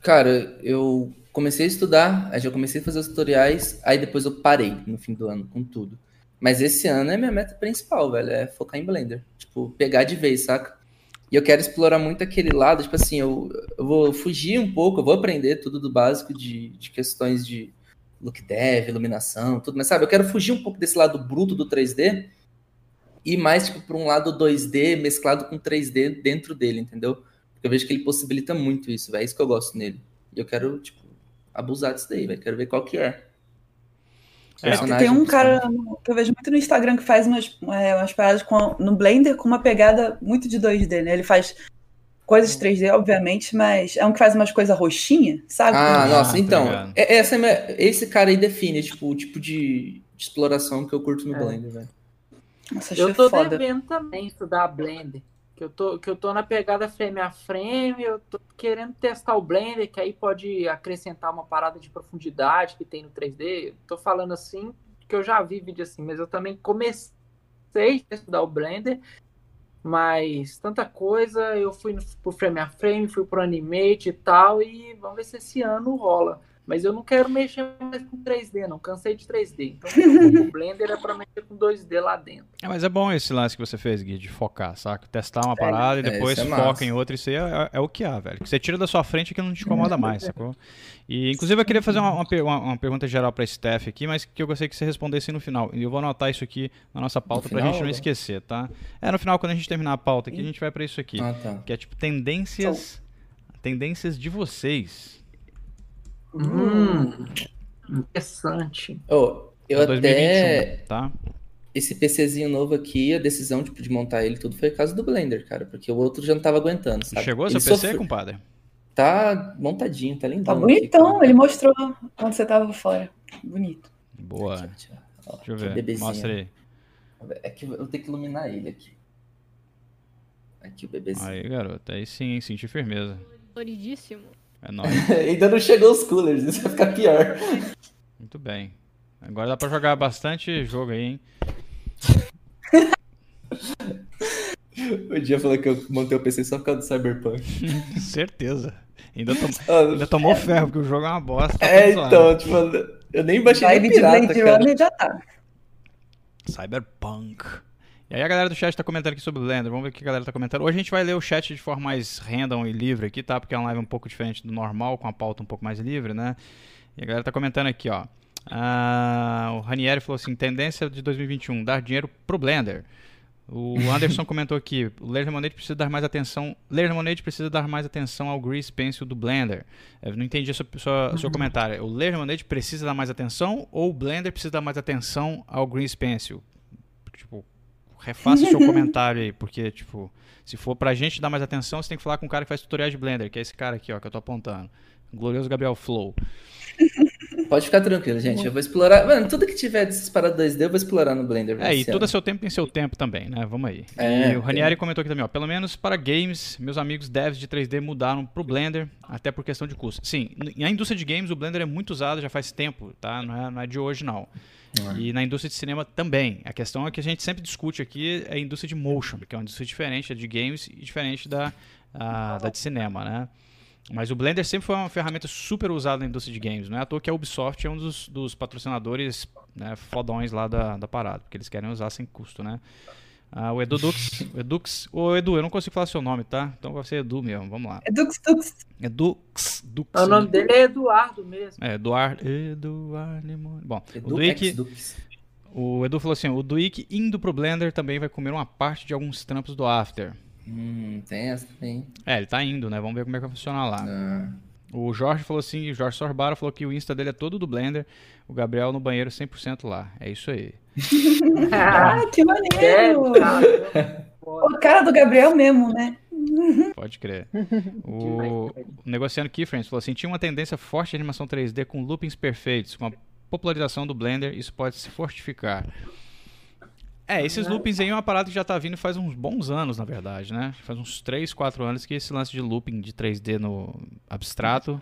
Cara, eu comecei a estudar, aí já comecei a fazer os tutoriais, aí depois eu parei no fim do ano com tudo. Mas esse ano é minha meta principal, velho, é focar em Blender. Tipo, pegar de vez, saca? E eu quero explorar muito aquele lado, tipo assim, eu, eu vou fugir um pouco, eu vou aprender tudo do básico de, de questões de look dev, iluminação, tudo, mas sabe, eu quero fugir um pouco desse lado bruto do 3D e mais, tipo, para um lado 2D mesclado com 3D dentro dele, entendeu? Porque eu vejo que ele possibilita muito isso, velho, é isso que eu gosto nele. E eu quero, tipo, abusar disso daí, velho, quero ver qual que é. É, tem um cara que eu vejo muito no Instagram que faz umas, é, umas paradas com, no Blender com uma pegada muito de 2D, né? Ele faz coisas 3D, obviamente, mas é um que faz umas coisas roxinha, sabe? Ah, ah nossa, então. É, essa é esse cara aí define, tipo, o tipo de, de exploração que eu curto no é. Blender, velho. Nossa, eu tô foda. devendo também estudar Blender. Que eu, tô, que eu tô na pegada frame a frame, eu tô querendo testar o Blender, que aí pode acrescentar uma parada de profundidade que tem no 3D. Tô falando assim, que eu já vi vídeo assim, mas eu também comecei a estudar o Blender, mas tanta coisa, eu fui pro frame a frame, fui pro Animate e tal, e vamos ver se esse ano rola. Mas eu não quero mexer mais com 3D, não. Cansei de 3D. Então, o [LAUGHS] Blender é para mexer com 2D lá dentro. É, mas é bom esse lance que você fez, Gui, de focar, saca? Testar uma é, parada é, e depois é foca em outra. Isso aí é, é, o que há, velho. Que você tira da sua frente que não te incomoda mais, [LAUGHS] sacou? E, inclusive, eu queria fazer uma, uma, uma pergunta geral para Steph aqui, mas que eu gostaria que você respondesse no final. E eu vou anotar isso aqui na nossa pauta para a gente não esquecer, tá? É, no final, quando a gente terminar a pauta aqui, a gente vai para isso aqui. Ah, tá. Que é tipo tendências, tendências de vocês Hum, interessante. Oh, eu 2021, até. Tá? Esse PCzinho novo aqui, a decisão tipo, de montar ele tudo foi por causa do Blender, cara. Porque o outro já não tava aguentando. Sabe? Chegou seu PC, sofre... compadre? Tá montadinho, tá lindo. Tá bonitão, aqui, ele mostrou quando você tava fora. Bonito. Boa. Deixa, deixa eu ver. Mostra aí. É que eu tenho que iluminar ele aqui. Aqui o bebezinho. Aí, garoto. Aí sim, senti firmeza. Floridíssimo. É nóis. [LAUGHS] Ainda não chegou os coolers, isso vai ficar pior. Muito bem. Agora dá pra jogar bastante jogo aí, hein? [LAUGHS] o dia falou que eu montei o PC só por causa do Cyberpunk. [LAUGHS] Certeza. Ainda, tom... Ainda tomou ferro, porque o jogo é uma bosta. Tá é, então, tipo, eu nem baixei Vai pirata, de cara. já tá. Cyberpunk. E aí a galera do chat tá comentando aqui sobre o Blender. Vamos ver o que a galera tá comentando. Hoje a gente vai ler o chat de forma mais random e livre aqui, tá? Porque é uma live um pouco diferente do normal, com a pauta um pouco mais livre, né? E a galera tá comentando aqui, ó. Ah, o Ranieri falou assim: tendência de 2021, dar dinheiro pro Blender. O [LAUGHS] Anderson comentou aqui: o Layer Lemonade precisa dar mais atenção. Layer Lemonade precisa dar mais atenção ao Grease Pencil do Blender. Eu não entendi seu, sua, seu comentário. O Layer Lemonade precisa dar mais atenção ou o Blender precisa dar mais atenção ao Grease Pencil? Tipo, refaça o seu [LAUGHS] comentário aí, porque, tipo, se for pra gente dar mais atenção, você tem que falar com o cara que faz tutorial de Blender, que é esse cara aqui, ó, que eu tô apontando. Glorioso Gabriel Flow. Pode ficar tranquilo, gente. Eu vou explorar. Mano, tudo que tiver desses para 2D, eu vou explorar no Blender. É, e tudo a seu tempo tem seu tempo também, né? Vamos aí. É, e o Ranieri é. comentou aqui também, ó. Pelo menos para games, meus amigos devs de 3D mudaram pro Blender, até por questão de custo. Sim, na indústria de games, o Blender é muito usado já faz tempo, tá? Não é, não é de hoje, não. É. E na indústria de cinema também. A questão é que a gente sempre discute aqui é a indústria de motion, que é uma indústria diferente, é de games e diferente da, a, da de cinema, né? Mas o Blender sempre foi uma ferramenta super usada na indústria de games. Não é à toa que a Ubisoft é um dos, dos patrocinadores né, fodões lá da, da parada, porque eles querem usar sem custo, né? Ah, o Edu Dux, [LAUGHS] o Edux, o Edu, eu não consigo falar seu nome, tá? Então vai ser Edu mesmo, vamos lá. Edux Dux. Edux Dux. O nome dele é Eduardo mesmo. É, Eduardo, Eduardo Bom, Edu o Duik, o Edu falou assim, o Duik indo pro Blender também vai comer uma parte de alguns trampos do After. Hum, tem essa também. É, ele tá indo, né? Vamos ver como é que vai funcionar lá. Ah. O Jorge falou assim, o Jorge Sorbara falou que o Insta dele é todo do Blender, o Gabriel no banheiro 100% lá. É isso aí. ah, que maneiro! o cara do Gabriel mesmo, né? Pode crer. [LAUGHS] O, o Negociando Keyframes falou assim: tinha uma tendência forte de animação 3D com loopings perfeitos. Com a popularização do Blender, isso pode se fortificar. É, esses loopings aí é uma parada que já tá vindo faz uns bons anos, na verdade, né? Faz uns 3, 4 anos que esse lance de looping de 3D no abstrato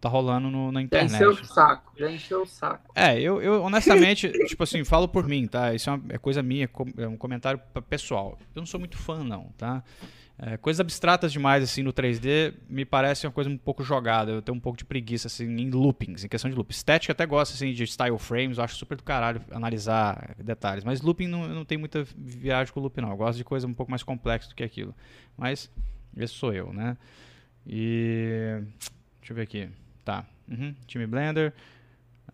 tá rolando no, na internet. Já encheu o saco, já encheu o saco. É, eu, eu honestamente, [LAUGHS] tipo assim, falo por mim, tá? Isso é, uma, é coisa minha, é um comentário pessoal. Eu não sou muito fã, não, tá? É, coisas abstratas demais, assim, no 3D, me parece uma coisa um pouco jogada. Eu tenho um pouco de preguiça, assim, em loopings, em questão de loop. Estética até gosto, assim, de style frames, eu acho super do caralho analisar detalhes. Mas looping não, não tem muita viagem com loop, não. Eu gosto de coisa um pouco mais complexa do que aquilo. Mas, esse sou eu, né? E... Deixa eu ver aqui. Tá. Uhum. Time Blender.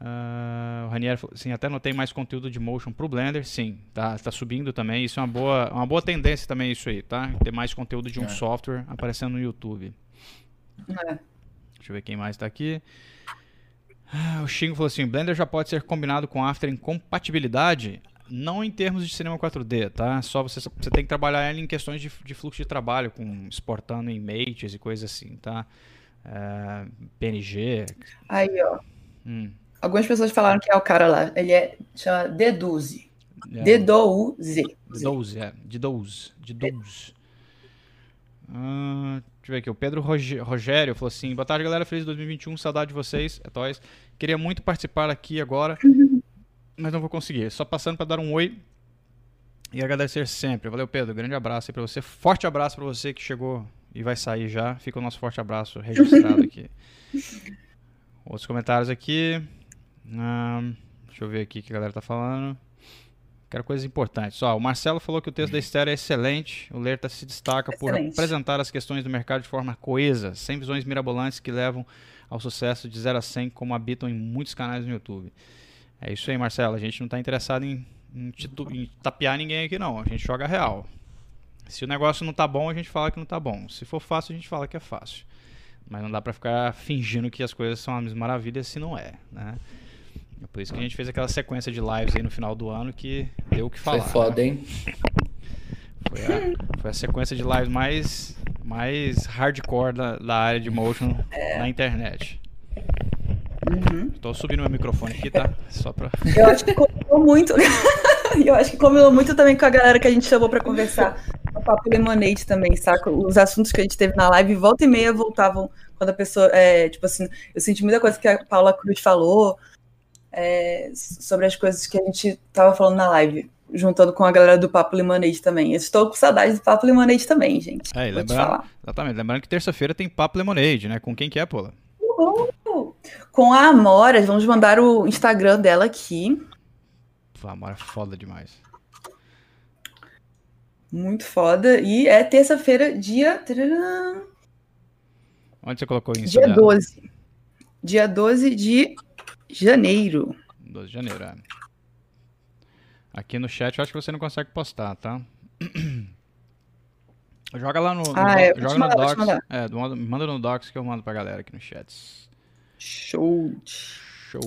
Uh, o Ranieri falou, sim, até não tem mais conteúdo de motion pro Blender, sim, tá, tá subindo também, isso é uma boa, uma boa tendência também isso aí, tá? Ter mais conteúdo de um é. software aparecendo no YouTube. É. Deixa eu ver quem mais tá aqui. Ah, o Xingo falou assim, Blender já pode ser combinado com After em compatibilidade? Não em termos de cinema 4D, tá? Só você, você tem que trabalhar ele em questões de, de fluxo de trabalho, com exportando images e coisas assim, tá? Uh, é, PNG. Aí, ó. Hum. Algumas pessoas falaram que é o cara lá. Ele é chama Deduze. É. Deduze. Deduze, é. Deduze. Deduze. Uh, deixa eu ver aqui. O Pedro Rogério falou assim: Boa tarde, galera. Feliz 2021. Saudade de vocês. É toys. Queria muito participar aqui agora, [LAUGHS] mas não vou conseguir. Só passando para dar um oi e agradecer sempre. Valeu, Pedro. Grande abraço aí para você. Forte abraço para você que chegou e vai sair já. Fica o nosso forte abraço registrado aqui. [LAUGHS] Outros comentários aqui deixa eu ver aqui o que a galera tá falando. Quero coisas importantes. Ó, o Marcelo falou que o texto da Esther é excelente. O Lerta se destaca excelente. por apresentar as questões do mercado de forma coesa, sem visões mirabolantes que levam ao sucesso de 0 a 100, como habitam em muitos canais no YouTube. É isso aí, Marcelo. A gente não está interessado em, em, em, tapear ninguém aqui, não. A gente joga real. Se o negócio não tá bom, a gente fala que não tá bom. Se for fácil, a gente fala que é fácil. Mas não dá para ficar fingindo que as coisas são as maravilhas se não é, né? É por isso que a gente fez aquela sequência de lives aí no final do ano que deu o que falar. Foi foda, né? hein? Foi a, foi a sequência de lives mais, mais hardcore da, da área de motion é. na internet. Uhum. Tô subindo meu microfone aqui, tá? Só pra. [LAUGHS] Eu acho que combinou muito. [LAUGHS] eu acho que combinou muito também com a galera que a gente chamou pra conversar. O Papo Lemonade também, saca? Os assuntos que a gente teve na live, volta e meia voltavam quando a pessoa. É, tipo assim, eu senti muita coisa que a Paula Cruz falou, é, sobre as coisas que a gente estava falando na live. juntando com a galera do Papo Lemonade também. Eu estou com saudade do Papo Lemonade também, gente. É, lembrando, exatamente. Lembrando que terça-feira tem Papo Lemonade, né? Com quem que é, Paula? Uhul. Com a Amora, vamos mandar o Instagram dela aqui. A Amora é foda demais. Muito foda. E é terça-feira, dia. Onde você colocou isso? Dia dela? 12. Dia 12 de janeiro. 12 de janeiro, é. Aqui no chat eu acho que você não consegue postar, tá? [CLEARS THROAT] Joga lá no, no ah, é, joga mandar, no Docs. É, manda no Docs que eu mando pra galera aqui no chat. Show. Show.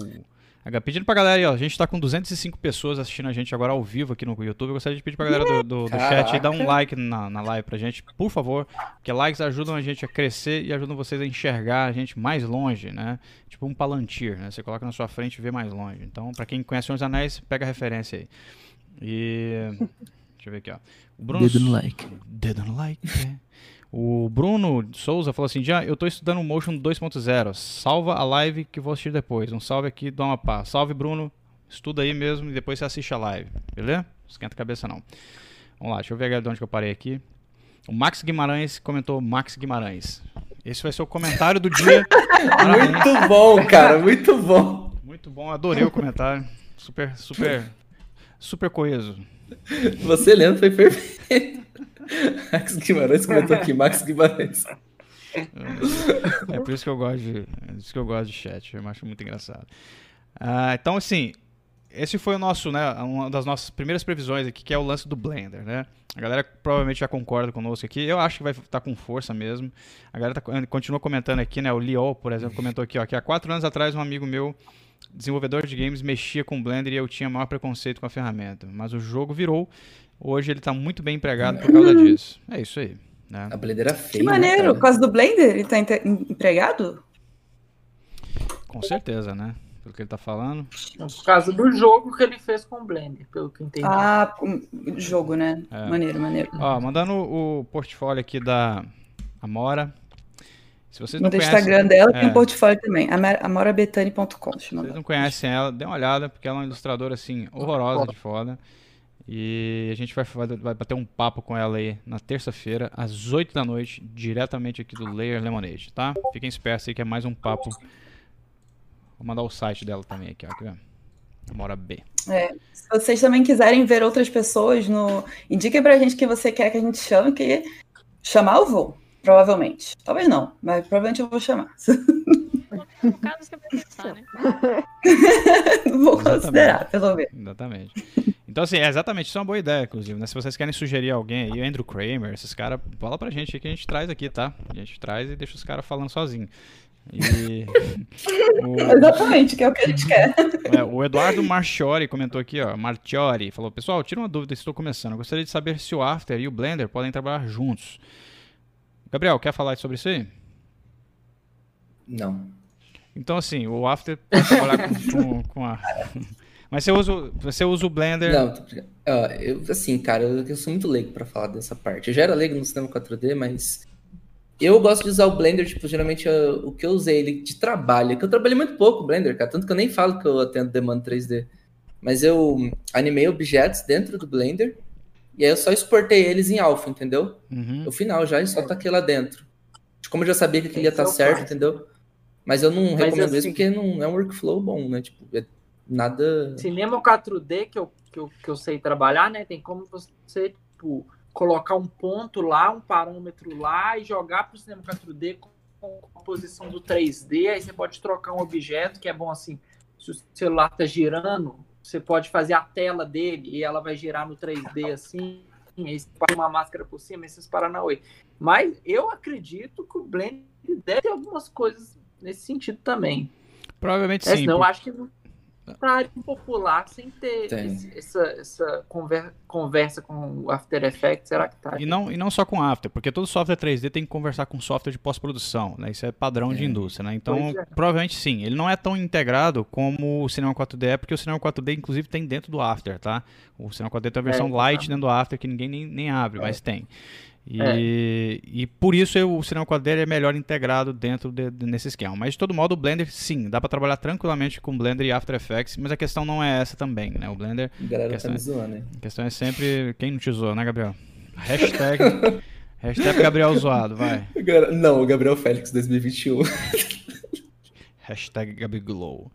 Pedindo pra galera aí, ó. A gente tá com 205 pessoas assistindo a gente agora ao vivo aqui no YouTube. Eu gostaria de pedir pra galera do, do, do chat aí dar um like na, na live pra gente, por favor. Porque likes ajudam a gente a crescer e ajudam vocês a enxergar a gente mais longe, né? Tipo um palantir, né? Você coloca na sua frente e vê mais longe. Então, pra quem conhece os Anéis, pega a referência aí. E. [LAUGHS] Deixa eu ver aqui, ó. O Bruno... Dedo no like. Dedo no like, é. O Bruno Souza falou assim: já eu estou estudando Motion 2.0. Salva a live que vou assistir depois. Um salve aqui do Amapá. Salve, Bruno. Estuda aí mesmo e depois você assiste a live. Beleza? Esquenta a cabeça não. Vamos lá, deixa eu ver de onde que eu parei aqui. O Max Guimarães comentou Max Guimarães. Esse vai ser o comentário do dia. [LAUGHS] muito bom, cara, muito bom. Muito bom, adorei o comentário. Super, super, super coeso. Você lendo foi perfeito. Max Guimarães comentou aqui, Max Guimarães. É por isso que eu gosto de, é isso que eu gosto de chat, eu acho muito engraçado. Ah, então, assim, esse foi o nosso, né, uma das nossas primeiras previsões aqui, que é o lance do Blender, né? A galera provavelmente já concorda conosco aqui. Eu acho que vai estar tá com força mesmo. A galera tá, continua comentando aqui, né? O Liol, por exemplo, comentou aqui, ó, que há quatro anos atrás um amigo meu, desenvolvedor de games, mexia com o Blender e eu tinha maior preconceito com a ferramenta. Mas o jogo virou Hoje ele está muito bem empregado por causa disso. É isso aí. Né? A Blender é feia. Que maneiro, né, por causa do Blender ele está empregado? Com certeza, né? Pelo que ele está falando. Por causa do jogo que ele fez com o Blender, pelo que eu entendi. Ah, jogo, né? É. Maneiro, maneiro. Ó, mandando o portfólio aqui da Amora. Se vocês não no conhecem, Instagram dela é, tem um portfólio também, amorabetani.com. Se vocês não conhecem ela, dê uma olhada, porque ela é uma ilustradora assim, horrorosa de foda. E a gente vai, vai bater um papo com ela aí na terça-feira, às 8 da noite, diretamente aqui do Layer Lemonade, tá? Fiquem espertos aí que é mais um papo. Vou mandar o site dela também aqui, ó. Aqui, ó. Mora B. É, se vocês também quiserem ver outras pessoas, no... indiquem pra gente que você quer que a gente chame, que chamar eu vou, provavelmente. Talvez não, mas provavelmente eu vou chamar. No caso, você vai pensar, né? [LAUGHS] vou considerar, pelo menos. Exatamente. Então, assim, é exatamente, isso é uma boa ideia, inclusive, né? Se vocês querem sugerir alguém aí, o Andrew Kramer, esses caras, fala pra gente aí que a gente traz aqui, tá? A gente traz e deixa os caras falando sozinho. E, [LAUGHS] o, Exatamente, que é o que a gente quer. É, o Eduardo Marchiori comentou aqui, ó. Marchiori falou: Pessoal, tira uma dúvida, estou começando. Eu gostaria de saber se o After e o Blender podem trabalhar juntos. Gabriel, quer falar sobre isso aí? Não. Então, assim, o After pode trabalhar com, com, com a. [LAUGHS] Mas você usa, você usa o Blender. Não, eu, assim, cara, eu, sou muito leigo para falar dessa parte. Eu já era leigo no cinema 4D, mas eu gosto de usar o Blender, tipo, geralmente eu, o que eu usei ele de trabalho, que eu trabalhei muito pouco o Blender, cara, tanto que eu nem falo que eu atendo demanda 3D. Mas eu animei objetos dentro do Blender e aí eu só exportei eles em alpha, entendeu? Uhum. No final já e só taquei lá dentro. Como eu já sabia que aquilo ia estar tá certo, entendeu? Mas eu não Mas recomendo assim, isso porque não é um workflow bom, né? Tipo, é nada. Cinema 4D que eu, que eu, que eu sei trabalhar, né? Tem como você, tipo, colocar um ponto lá, um parâmetro lá e jogar para o cinema 4D com, a posição do 3D. Aí você pode trocar um objeto, que é bom assim, se o celular tá girando, você pode fazer a tela dele e ela vai girar no 3D assim. Aí você põe uma máscara por cima, esses Paranauê. Mas eu acredito que o Blend deve ter algumas coisas nesse sentido também. Provavelmente é, sim. Não, acho que não, área popular sem ter esse, essa, essa conver, conversa com o After Effects, será que tá? E não, e não só com After, porque todo software 3D tem que conversar com software de pós-produção, né? Isso é padrão é. de indústria, né? Então, é. provavelmente sim. Ele não é tão integrado como o Cinema 4D é, porque o Cinema 4D, inclusive, tem dentro do After, tá? O Cinema 4D tem a versão é, light dentro do After, que ninguém nem, nem abre, mas é. tem. E, é. e por isso eu, o cinema 4D é melhor integrado dentro de, de, nesse esquema. Mas de todo modo, o Blender, sim, dá para trabalhar tranquilamente com Blender e After Effects, mas a questão não é essa também, né? O Blender. A galera questão, tá me zoando, hein? A questão é sempre quem não te zoou, né, Gabriel? Hashtag. [LAUGHS] hashtag Gabriel zoado, vai. Não, o Gabriel Félix 2021. hashtag Gabiglow.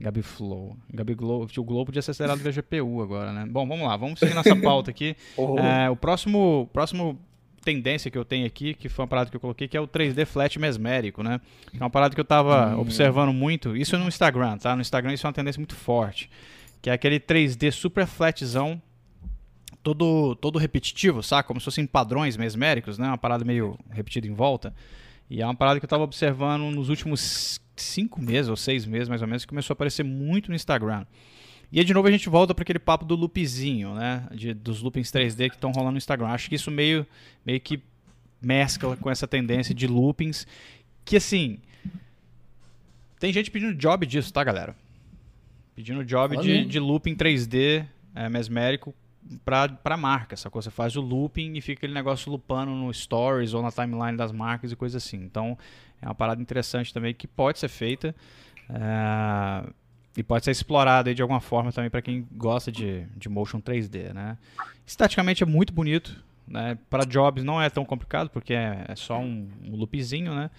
Gabiflow. Gabiglow. O Globo podia ser acelerado via GPU agora, né? Bom, vamos lá, vamos seguir nossa pauta aqui. [LAUGHS] Oh. É, o próximo, próximo tendência que eu tenho aqui, que foi uma parada que eu coloquei, que é o 3D flat mesmérico, né? É uma parada que eu tava hum. observando muito, isso no Instagram, tá? No Instagram isso é uma tendência muito forte, que é aquele 3D super flatzão, todo, todo repetitivo, saca? Como se fossem padrões mesméricos, né? Uma parada meio repetida em volta. E é uma parada que eu tava observando nos últimos cinco meses ou seis meses, mais ou menos, que começou a aparecer muito no Instagram. E aí, de novo, a gente volta para aquele papo do loopzinho, né? De, dos loopings 3D que estão rolando no Instagram. Acho que isso meio, meio que mescla com essa tendência de loopings. Que, assim, tem gente pedindo job disso, tá, galera? Pedindo job de, de looping 3D é, mesmérico para pra marca, sacou? Você faz o looping e fica aquele negócio loopando no stories ou na timeline das marcas e coisa assim. Então, é uma parada interessante também que pode ser feita. É, e pode ser explorado de alguma forma também para quem gosta de, de motion 3D, né? Estaticamente é muito bonito, né? Para jobs não é tão complicado porque é, é só um, um loopzinho, né?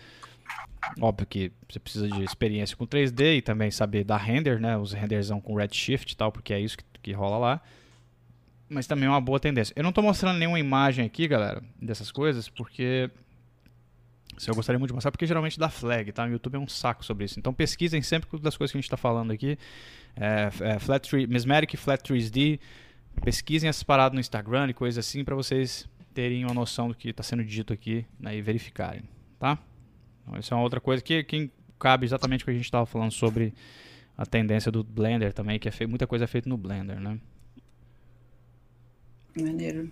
Óbvio que você precisa de experiência com 3D e também saber dar render, né? Os renderzão com redshift e tal, porque é isso que, que rola lá. Mas também é uma boa tendência. Eu não estou mostrando nenhuma imagem aqui, galera, dessas coisas, porque eu gostaria muito de mostrar, porque geralmente dá flag, tá? O YouTube é um saco sobre isso. Então pesquisem sempre das coisas que a gente está falando aqui. É, é, flat tree, Mesmeric Flat 3D. Pesquisem essas paradas no Instagram e coisas assim para vocês terem uma noção do que está sendo dito aqui né, e verificarem, tá? Então, isso é uma outra coisa que, que cabe exatamente o que a gente estava falando sobre a tendência do Blender também, que é muita coisa é feita no Blender, né? Maneiro.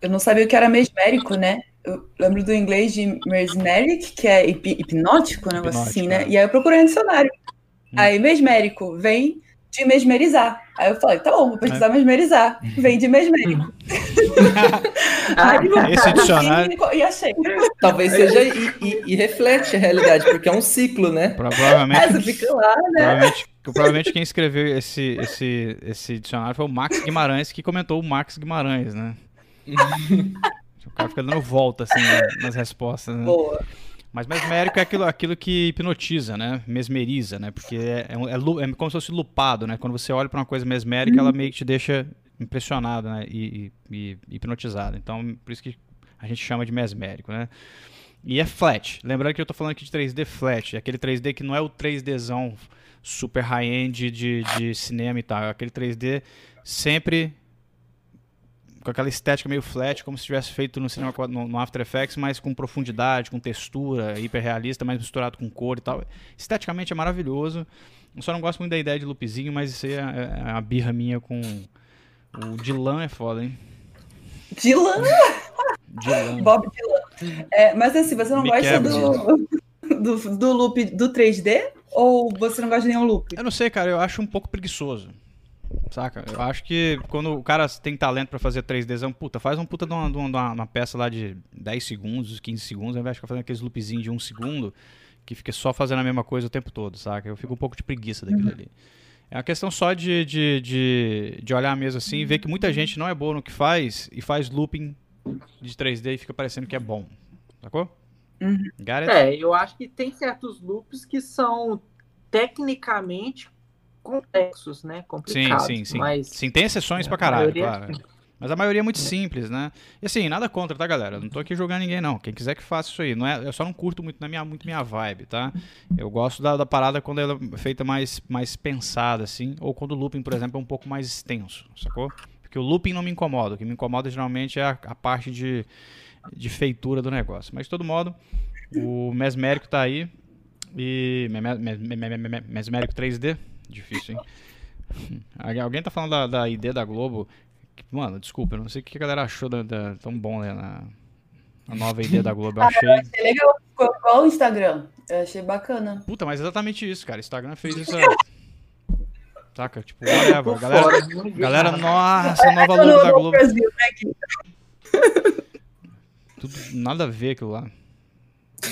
Eu não sabia o que era mesmérico, né? Eu lembro do inglês de mesmeric, que é hip, hipnótico, um negócio assim, né? É. E aí eu procurei no dicionário. Hum. Aí mesmérico vem de mesmerizar. Aí eu falei, tá bom, vou pesquisar é. mesmerizar. Vem de mesmérico. [LAUGHS] Aí, Esse dicionário. E achei. Talvez seja e, e, e, reflete a realidade, porque é um ciclo, né? Provavelmente. Essa fica lá, né? Provavelmente, provavelmente quem escreveu esse, esse, esse dicionário foi o Max Guimarães, que comentou o Max Guimarães, né? [LAUGHS] O cara fica dando volta assim nas respostas. Né? Boa. Mas mesmérico é aquilo, aquilo que hipnotiza, né? Mesmeriza, né? Porque é, é, é, é como se fosse lupado, né? Quando você olha para uma coisa mesmérica, ela meio que te deixa impressionado, né? E, e, e, hipnotizado. Então, por isso que a gente chama de mesmérico, né? E é flat. Lembrando que eu estou falando aqui de 3D flat. Aquele 3D que não é o 3Dzão super high-end de, de cinema e tal. É aquele 3D sempre com aquela estética meio flat, como se tivesse feito no cinema no, no After Effects, mas com profundidade, com textura, hiperrealista, mais misturado com cor e tal. Esteticamente é maravilhoso. Eu só não gosto muito da ideia de loopzinho, mas isso aí é, é, é uma birra minha com o Dylan é foda, hein? Dylan? Dylan. Bob Dylan. É, mas assim, você não Me gosta do, do, do loop do 3D? Ou você não gosta de nenhum loop? Eu não sei, cara. Eu acho um pouco preguiçoso. Saca? Eu acho que quando o cara tem talento para fazer 3Dzão, puta, faz um puta de uma, de uma, uma, peça lá de 10 segundos, 15 segundos, ao invés de ficar fazendo aqueles loopzinhos de um segundo, que fica só fazendo a mesma coisa o tempo todo, saca? Eu fico um pouco de preguiça daquilo uhum. ali. É uma questão só de, de, de, de olhar mesmo assim e ver que muita gente não é boa no que faz e faz looping de 3D e fica parecendo que é bom. Sacou? Uhum. É, eu acho que tem certos loops que são tecnicamente complexos, né? Complicados. Sim, sim, sim. Mas... Sim, tem exceções pra caralho, maioria... claro. Mas a maioria é muito simples, né? E assim, nada contra, tá, galera? Não tô aqui jogando ninguém, não. Quem quiser que faça isso aí. Não é, eu só não curto muito na minha, muito minha vibe, tá? Eu gosto da, da parada quando ela é feita mais, mais pensada, assim. Ou quando o looping, por exemplo, é um pouco mais extenso, sacou? Porque o looping não me incomoda. O que me incomoda geralmente é a, a parte de, de feitura do negócio. Mas de todo modo, o Mesmérico tá aí. E. Mesmérico 3D. Difícil, hein? [LAUGHS] Alguém tá falando da, da ID da Globo. Mano, desculpa, eu não sei o que a galera achou da, da tão bom né, na, na nova ID da Globo. Eu ah, achei. Eu achei legal. Qual o Instagram? Eu achei bacana. Puta, mas exatamente isso, cara. Instagram fez isso. [LAUGHS] Saca? Tipo, whatever. A galera, galera, nossa, a nova logo da Globo. Brasil, né, tudo nada a ver aquilo lá.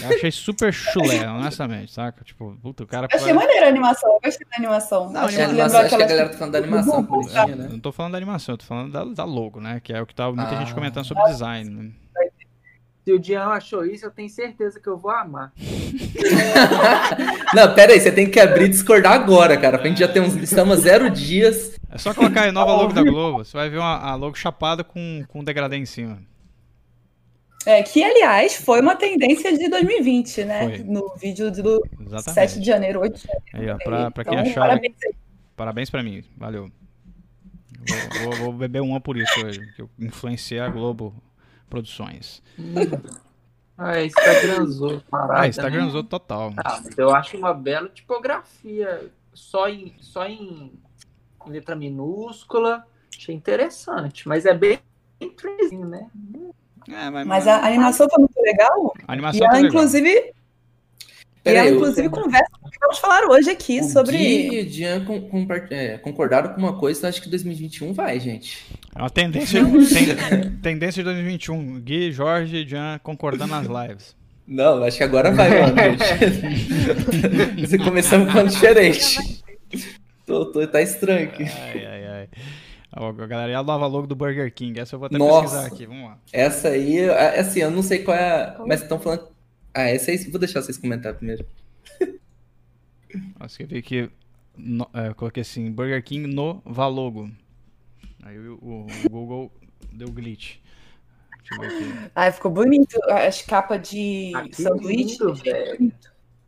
Eu achei super chulé, honestamente, saca? Tipo, puta, o cara. Eu achei maneira a animação, eu gostei da animação. Não, acho, animação, acho que a galera tá falando da animação bonitinha, né? Não tô falando da animação, eu tô falando da, da logo, né? Que é o que tá muita ah. gente comentando sobre design, né? Se o Dian achou isso, eu tenho certeza que eu vou amar. [LAUGHS] não, pera aí, você tem que abrir e discordar agora, cara. Pra gente já ter uns. Estamos zero dias. É só colocar aí nova logo da Globo. Você vai ver uma, a logo chapada com, com um degradê em cima. É, que, aliás, foi uma tendência de 2020, né? Foi. No vídeo do Exatamente. 7 de janeiro, 8 de janeiro. Aí, ó, pra, pra quem então. Parabéns, parabéns pra mim, valeu. Vou, vou, vou, beber uma por isso hoje, que eu influenciei a Globo Produções. [LAUGHS] Ah, Instagramzou, parada. Ah, Instagramzou né? total. Ah, eu acho uma bela tipografia, só em, só em, em letra minúscula. Achei interessante, mas é bem, bem né? É, mas, mas, a animação foi muito legal. A animação e ela, inclusive, legal. e ela, inclusive, conversa com o que vamos falar hoje aqui o sobre. Gui e o Jean com, com, é, concordaram com uma coisa, acho que 2021 vai, gente. É uma tendência, [LAUGHS] ten, tendência de 2021. Gui, Jorge e Jean concordando nas lives. Não, acho que agora vai, mano. [LAUGHS] Você começamos com diferente. Tô, tô, tá estranho aqui. Ai, ai, ai. A galera e a nova logo do Burger King. Essa eu vou até Nossa, pesquisar aqui. Vamos lá. Essa aí, é, assim, eu não sei qual é. A... Mas estão falando. Ah, essa aí, vou deixar vocês comentar primeiro. Nossa, escrevi aqui. No, é, coloquei assim: Burger King no Valogo. Aí o, o, o Google deu glitch. Deixa eu ver aqui. Ah, ficou bonito. As capas de ah, sanduíche. Lindo, velho.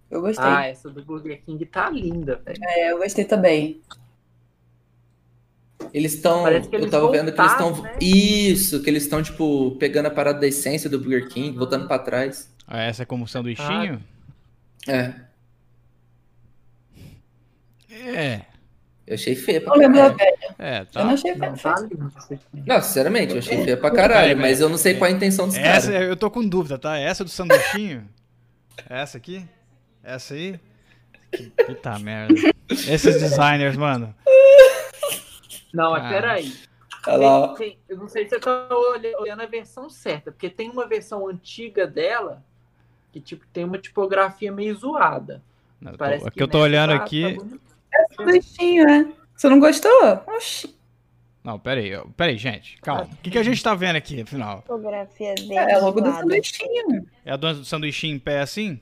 Eu gostei. Ah, essa do Burger King tá linda, velho. É, eu gostei também. Eles estão. Eu tava vendo que eles estão. Né? Isso, que eles estão, tipo, pegando a parada da essência do Burger King, voltando pra trás. Ah, essa é como sanduichinho? Ah. É. É. Eu achei feia pra caralho. É, tá. Eu não achei feia. Não, sinceramente, eu achei feia pra caralho, mas eu não sei qual a intenção dos caras. Eu tô com dúvida, tá? Essa do sanduichinho? essa aqui? Essa aí? Puta merda. Esses designers, mano. Não, mas ah. peraí. Tem, tem, eu não sei se você tá olhando a versão certa, porque tem uma versão antiga dela que tipo, tem uma tipografia meio zoada. Não, Parece tô, que, que eu tô olhando tá aqui. Tá é né? Você não gostou? Oxi. Não, peraí, peraí, gente, calma. O que, que a gente tá vendo aqui, afinal? Tipografia dele. É, é logo do sanduichinho. É a do sanduichinho em pé assim?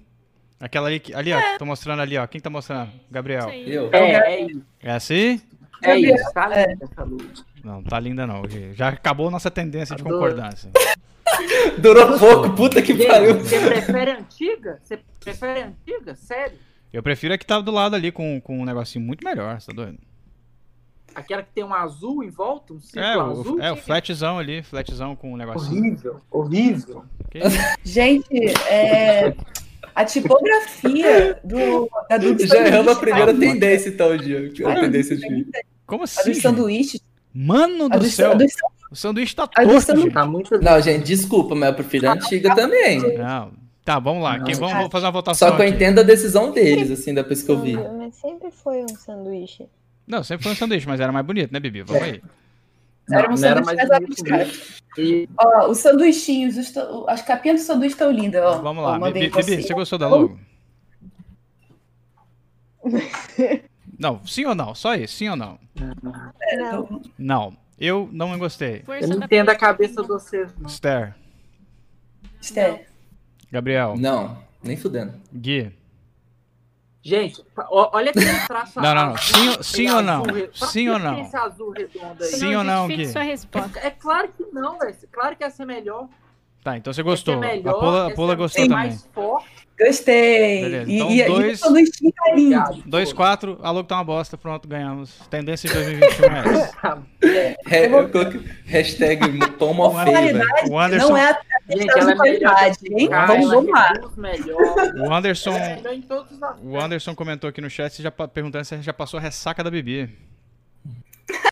Aquela ali, ali é. ó, tô mostrando ali, ó. Quem tá mostrando? Gabriel. Eu. É, é, é assim? É isso, tá linda essa luz. Não, tá linda não. Já acabou nossa tendência de concordância. [LAUGHS] Durou pouco, puta que pariu. Você prefere antiga? Você prefere antiga? Sério? Eu prefiro a que tava do lado ali com, com um negocinho muito melhor, você tá doido? Aquela que tem um azul em volta, um círculo é, o, azul? É, o flatzão ali, flatzão com um negocinho. Horrível, horrível. [LAUGHS] Gente, é, a tipografia do, da do Já erramos a primeira tendência, então, Dia. A tendência de... Como assim? A dos sanduíches. Mano do, céu. O sanduíche tá torto, gente. Tá muito... Não, gente, desculpa, mas eu prefiro a antiga também. Não. Tá, vamos lá. Quem, vamos fazer uma votação. Só que eu entendo a decisão deles, assim, depois que eu vi. Mas sempre foi um sanduíche. Não, sempre foi um sanduíche, mas era mais bonito, né, Bibi? Vamos aí. Não, era um sanduíche mais abstrato. E... Ó, os sanduichinhos, os, as capinhas do sanduíche estão lindas, ó. Vamos lá, ó, Bibi, Bibi, você gostou da logo? [LAUGHS] Não, sim ou não? Só isso, sim ou não? Não. Não, eu não gostei. Eu não entendo a cabeça de vocês. Esther. Esther. Gabriel. Não, nem fudendo. Gui. Gente, olha aquele traço Não, não, não. Sim, sim ou não? Sim ou não? Sim ou não, Gui? Sua resposta. É claro que não, velho. Claro que essa é melhor. Tá, então você gostou. Melhor, a Pula, a Pula é gostou também. Mais forte. Gostei. Beleza. Então, e, dois, e tá lindo. Dois, quatro, a logo tá uma bosta, pronto, ganhamos. Tendência de 2021 é essa. [LAUGHS] é, eu coloquei hashtag toma feio, O Anderson... Não é a questão de é qualidade, hein? Vamos lá. O Anderson... O Anderson comentou aqui no chat já perguntando se gente já passou a ressaca da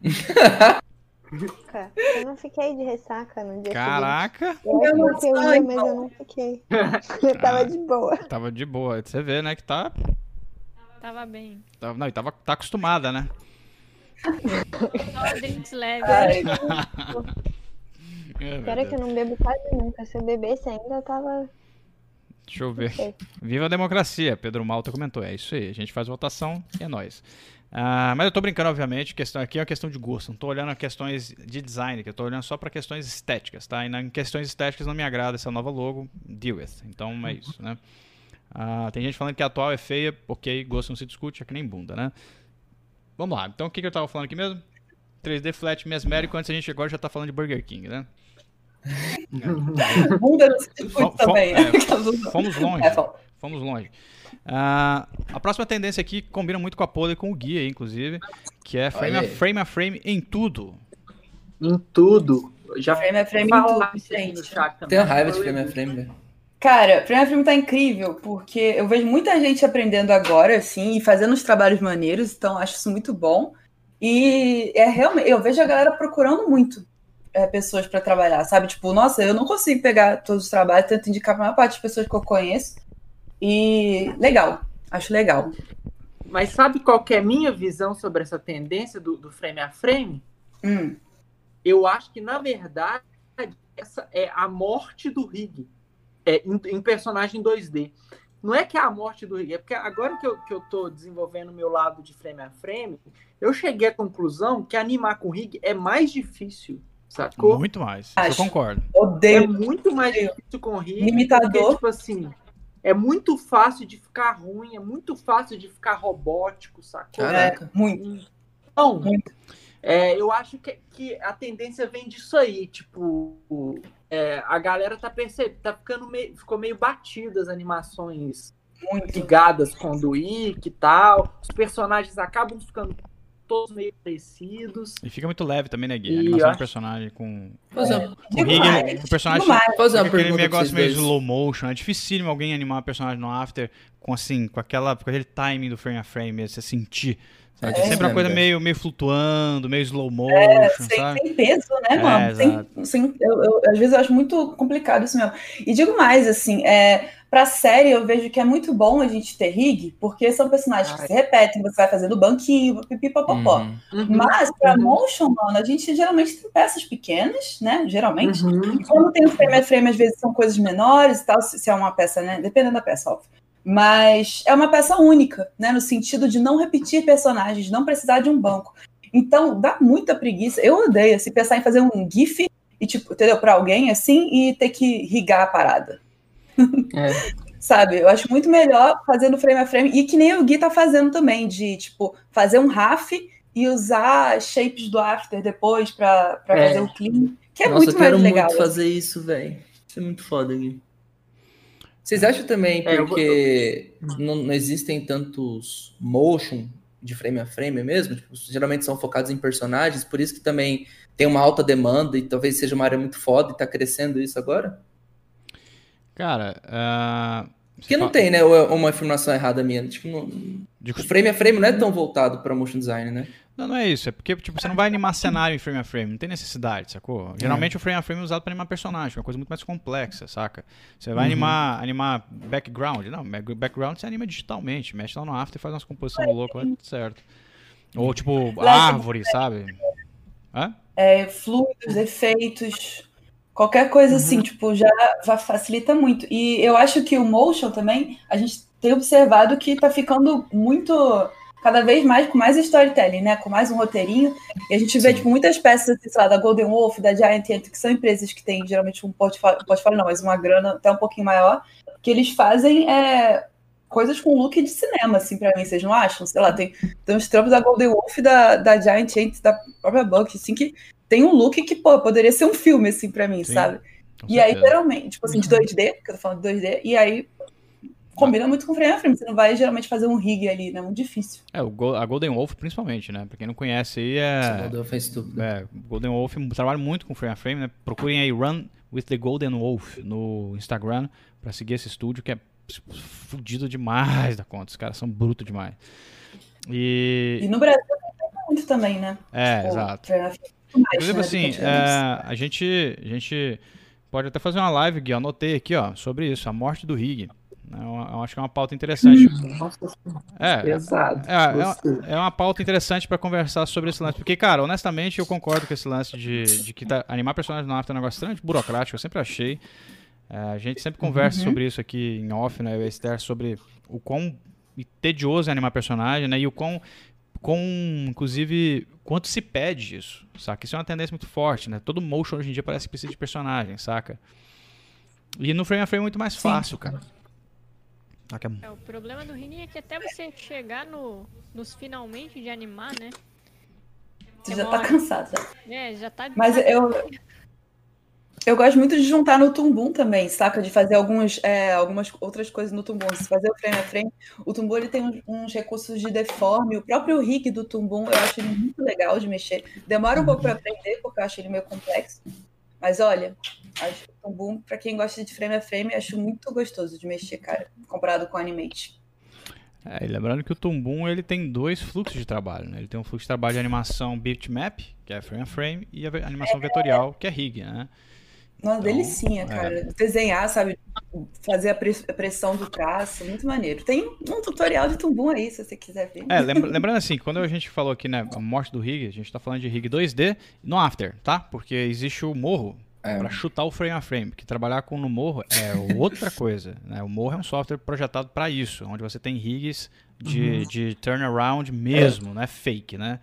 [LAUGHS] Bibi. Eu não fiquei de ressaca no dia Caraca! Seguinte. Eu não fiquei, ia, mas eu não fiquei. Eu [LAUGHS] tava ah, de boa. Tava de boa. Você vê, né, que tá... Tava bem. Tava, não, e tava, tá acostumada, né? Só drinks leves. [LAUGHS] É, é que eu não bebo quase nunca. Se eu bebesse ainda, eu tava. Deixa eu ver. Viva a democracia, Pedro Malta comentou. É isso aí, a gente faz votação e é nóis. Uh, mas eu tô brincando, obviamente, questão aqui é uma questão de gosto. Não tô olhando a questões de design, que eu tô olhando só para questões estéticas, tá? E em questões estéticas não me agrada essa nova logo, deal with. Então é isso, né? Uh, [LAUGHS] tem gente falando que a atual é feia, ok, gosto não se discute, é que nem bunda, né? Vamos lá, então o que, que eu tava falando aqui mesmo? 3D Flat mesmérico, antes a gente agora já tá falando de Burger King, né? Bunda não se discute também. É, fomos longe. É, fomos longe. Uh, a próxima tendência aqui combina muito com a pole e com o guia, inclusive, que é frame a, frame a frame em tudo. Em tudo. Já frame a frame em tudo, gente. Tenho raiva de frame a frame, velho. Cara, frame a frame tá incrível, porque eu vejo muita gente aprendendo agora, assim, e fazendo os trabalhos maneiros, então acho isso muito bom. E é realmente, eu vejo a galera procurando muito é, pessoas para trabalhar, sabe? Tipo, nossa, eu não consigo pegar todos os trabalhos, tento indicar para a maior parte das pessoas que eu conheço. E legal, acho legal. Mas sabe qual que é a minha visão sobre essa tendência do, do frame a frame? Hum. Eu acho que, na verdade, essa é a morte do rig é, em, em, personagem 2D. Não é que é a morte do rig, é porque agora que eu, que eu tô desenvolvendo o meu lado de frame a frame, eu cheguei à conclusão que animar com rig é mais difícil. Sacou? Muito mais. Acho. Eu concordo. Odeio. É muito mais difícil com rig. Limitador. Porque, tipo assim, é muito fácil de ficar ruim, é muito fácil de ficar robótico, sacou? Caraca, é, muito. Então, muito. É, eu acho que, que a tendência vem disso aí, tipo, é, a galera tá percebendo, tá ficando meio, ficou meio batida as animações muito. ligadas com o do Ike e tal, os personagens acabam ficando todos meio parecidos. E fica muito leve também, né, Gui? A animação acho... do personagem com. Fazer é. o o personagem fazer uma aquele negócio meio slow motion. É dificílimo alguém animar um personagem no After com assim, com aquela, com aquele timing do frame a frame, você sentir. É, é sempre uma coisa meio, meio flutuando, meio slow motion, é, sem, sabe? sem peso, né, mano? É, sem, sem, eu, eu, às vezes eu acho muito complicado isso mesmo. E digo mais, assim, é, Pra série, eu vejo que é muito bom a gente ter rig, porque são personagens Ai. que se repetem, você vai fazendo banquinho, pipipopopó. Uhum. uhum. Mas, pra uhum. motion, mano, a gente geralmente tem peças pequenas, né? Geralmente. Uhum. E quando tem o frame a frame, às vezes são coisas menores e tal, se é uma peça, né? Dependendo da peça, óbvio. Mas é uma peça única, né? No sentido de não repetir personagens, não precisar de um banco. Então, dá muita preguiça. Eu odeio, assim, pensar em fazer um GIF e, tipo, entendeu? Pra alguém, assim, e ter que rigar a parada. É. [LAUGHS] Sabe? Eu acho muito melhor fazer no frame a frame. E que nem o Gui tá fazendo também, de tipo, fazer um RAF e usar shapes do after depois para é. fazer o clean. Que é Nossa, muito mais legal. Muito fazer isso, velho. Isso é muito foda, Gui. Vocês acham também é, porque eu... não, não, existem tantos motion de frame a frame mesmo? Tipo, geralmente são focados em personagens, por isso que também tem uma alta demanda e talvez seja uma área muito foda e tá crescendo isso agora? Cara, uh, Porque não fala... tem, né? Uma afirmação errada minha. Tipo, não... De... O frame a frame não é tão voltado para motion design, né? Não, não é isso. É porque tipo, você não vai animar cenário em frame a frame. Não tem necessidade, sacou? Geralmente é. o frame a frame é usado para animar personagem, uma coisa muito mais complexa, saca? Você vai uhum. animar, animar background. Não, background você anima digitalmente. Mexe lá no After e faz umas composições loucas, vai tudo certo. Ou tipo, árvore, sabe? Hã? É, fluidos, efeitos. Qualquer coisa assim, uhum. assim, tipo, já, facilita muito. E eu acho que o motion também, a gente tem observado que tá ficando muito cada vez mais com mais storytelling, né? Com mais um roteirinho. E a gente vê, Sim. tipo, muitas peças, sei lá, da Golden Wolf, da Giant Ant, que são empresas que têm geralmente um portfólio, portfólio não, mas uma grana até um pouquinho maior, que eles fazem é, coisas com look de cinema, assim, pra mim, vocês não acham? Sei lá, tem, tem uns trampos da Golden Wolf, da, da Giant Ant, da própria Buck, assim, que tem um look que, pô, poderia ser um filme, assim, pra mim, Sim, sabe? E aí, geralmente, tipo assim, de 2D, uhum. que eu tô falando de 2D, e aí combina muito com frame a frame. Você não vai geralmente fazer um rig ali, né? Muito difícil. É, o a Golden Wolf, principalmente, né? Pra quem não conhece aí, é. Golden Wolf é estúpido. É, Golden Wolf trabalha muito com frame a frame, né? Procurem aí Run with the Golden Wolf no Instagram pra seguir esse estúdio que é fudido demais da conta. Os caras são brutos demais. E... e no Brasil tem muito também, né? É, tipo, exato. Inclusive, né, assim, é, a, gente, a gente pode até fazer uma live, Gui, anotei aqui, ó, sobre isso, a morte do Rig. É uma, eu acho que é uma pauta interessante. Nossa, É, pesado. é, é, Gostei. é uma pauta interessante pra conversar sobre esse lance. Porque, cara, honestamente, eu concordo com esse lance de, de que tá- animar personagem no After é um negócio extremamente burocrático, eu sempre achei. É, a gente sempre conversa Uhum. sobre isso aqui em off, né, eu e Esther, sobre o quão tedioso é animar personagem, né, e o quão, quão, inclusive, quanto se pede isso, saca? Isso é uma tendência muito forte, né? Todo motion hoje em dia parece que precisa de personagem, saca? E no frame a frame é muito mais fácil, cara. Saca? É, o problema do Rini é que até você chegar no, nos finalmente de animar, né? Você já tá Demora. cansado. sabe? É, já tá. Mas eu, eu gosto muito de juntar no Tumbum também, saca? De fazer alguns, é, algumas outras coisas no Tumbum. Se fazer o frame a frame, o Tumbum ele tem uns, uns recursos de deforme. O próprio rig do Tumbum eu acho ele muito legal de mexer. Demora um pouco para aprender, porque eu acho ele meio complexo. Mas olha, acho o Tumbum, pra quem gosta de frame a frame, acho muito gostoso de mexer, cara, comparado com o Animate. É, lembrando que o Tumbum ele tem dois fluxos de trabalho, né? Ele tem um fluxo de trabalho de animação bitmap, que é frame a frame, e a animação vetorial, que é rig, né? Nossa, Então, delicinha, é. cara. Desenhar, sabe? Fazer a pre- a pressão do traço, muito maneiro. Tem um tutorial de Tumbum aí, se você quiser ver. É, lembra- [LAUGHS] lembrando assim, quando a gente falou aqui, né, a morte do rig, a gente tá falando de rig 2D no After, tá? Porque existe o morro É. pra chutar o frame a frame, porque trabalhar com no morro é outra [LAUGHS] coisa, né? O morro é um software projetado pra isso, onde você tem rigs de, de turnaround mesmo, não é fake, né?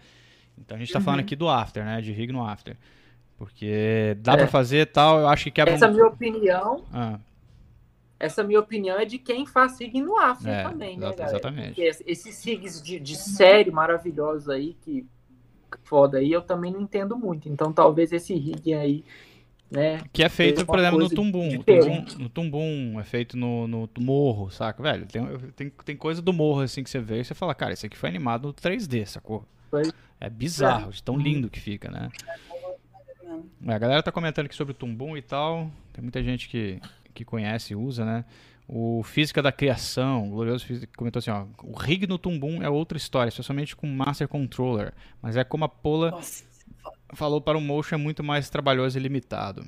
Então a gente tá falando aqui do After, né, de rig no After. Porque dá É. pra fazer tal, eu acho que quebra Essa um... minha opinião, Ah, essa minha opinião é de quem faz SIG no After É, também, né, galera? exatamente. Porque esse- esses SIGs de, de série maravilhosos aí, que foda aí, eu também não entendo muito. Então talvez esse rig aí, né? Que é feito, por exemplo, no Tumbum. Tumbum, no Tumbum, é feito no, no morro, saca? Velho, tem, tem, tem coisa do morro assim que você vê e você fala, cara, isso aqui foi animado no 3D, sacou? Pois. É bizarro, de tão lindo que fica, né? É, a galera tá comentando aqui sobre o Tumbum e tal. Tem muita gente que, que conhece e usa, né? O Física da Criação, o Glorioso Física, comentou assim, ó. O rig no Tumbum é outra história, especialmente com Master Controller. Mas é como a Pola Nossa. falou para o motion é muito mais trabalhoso e limitado.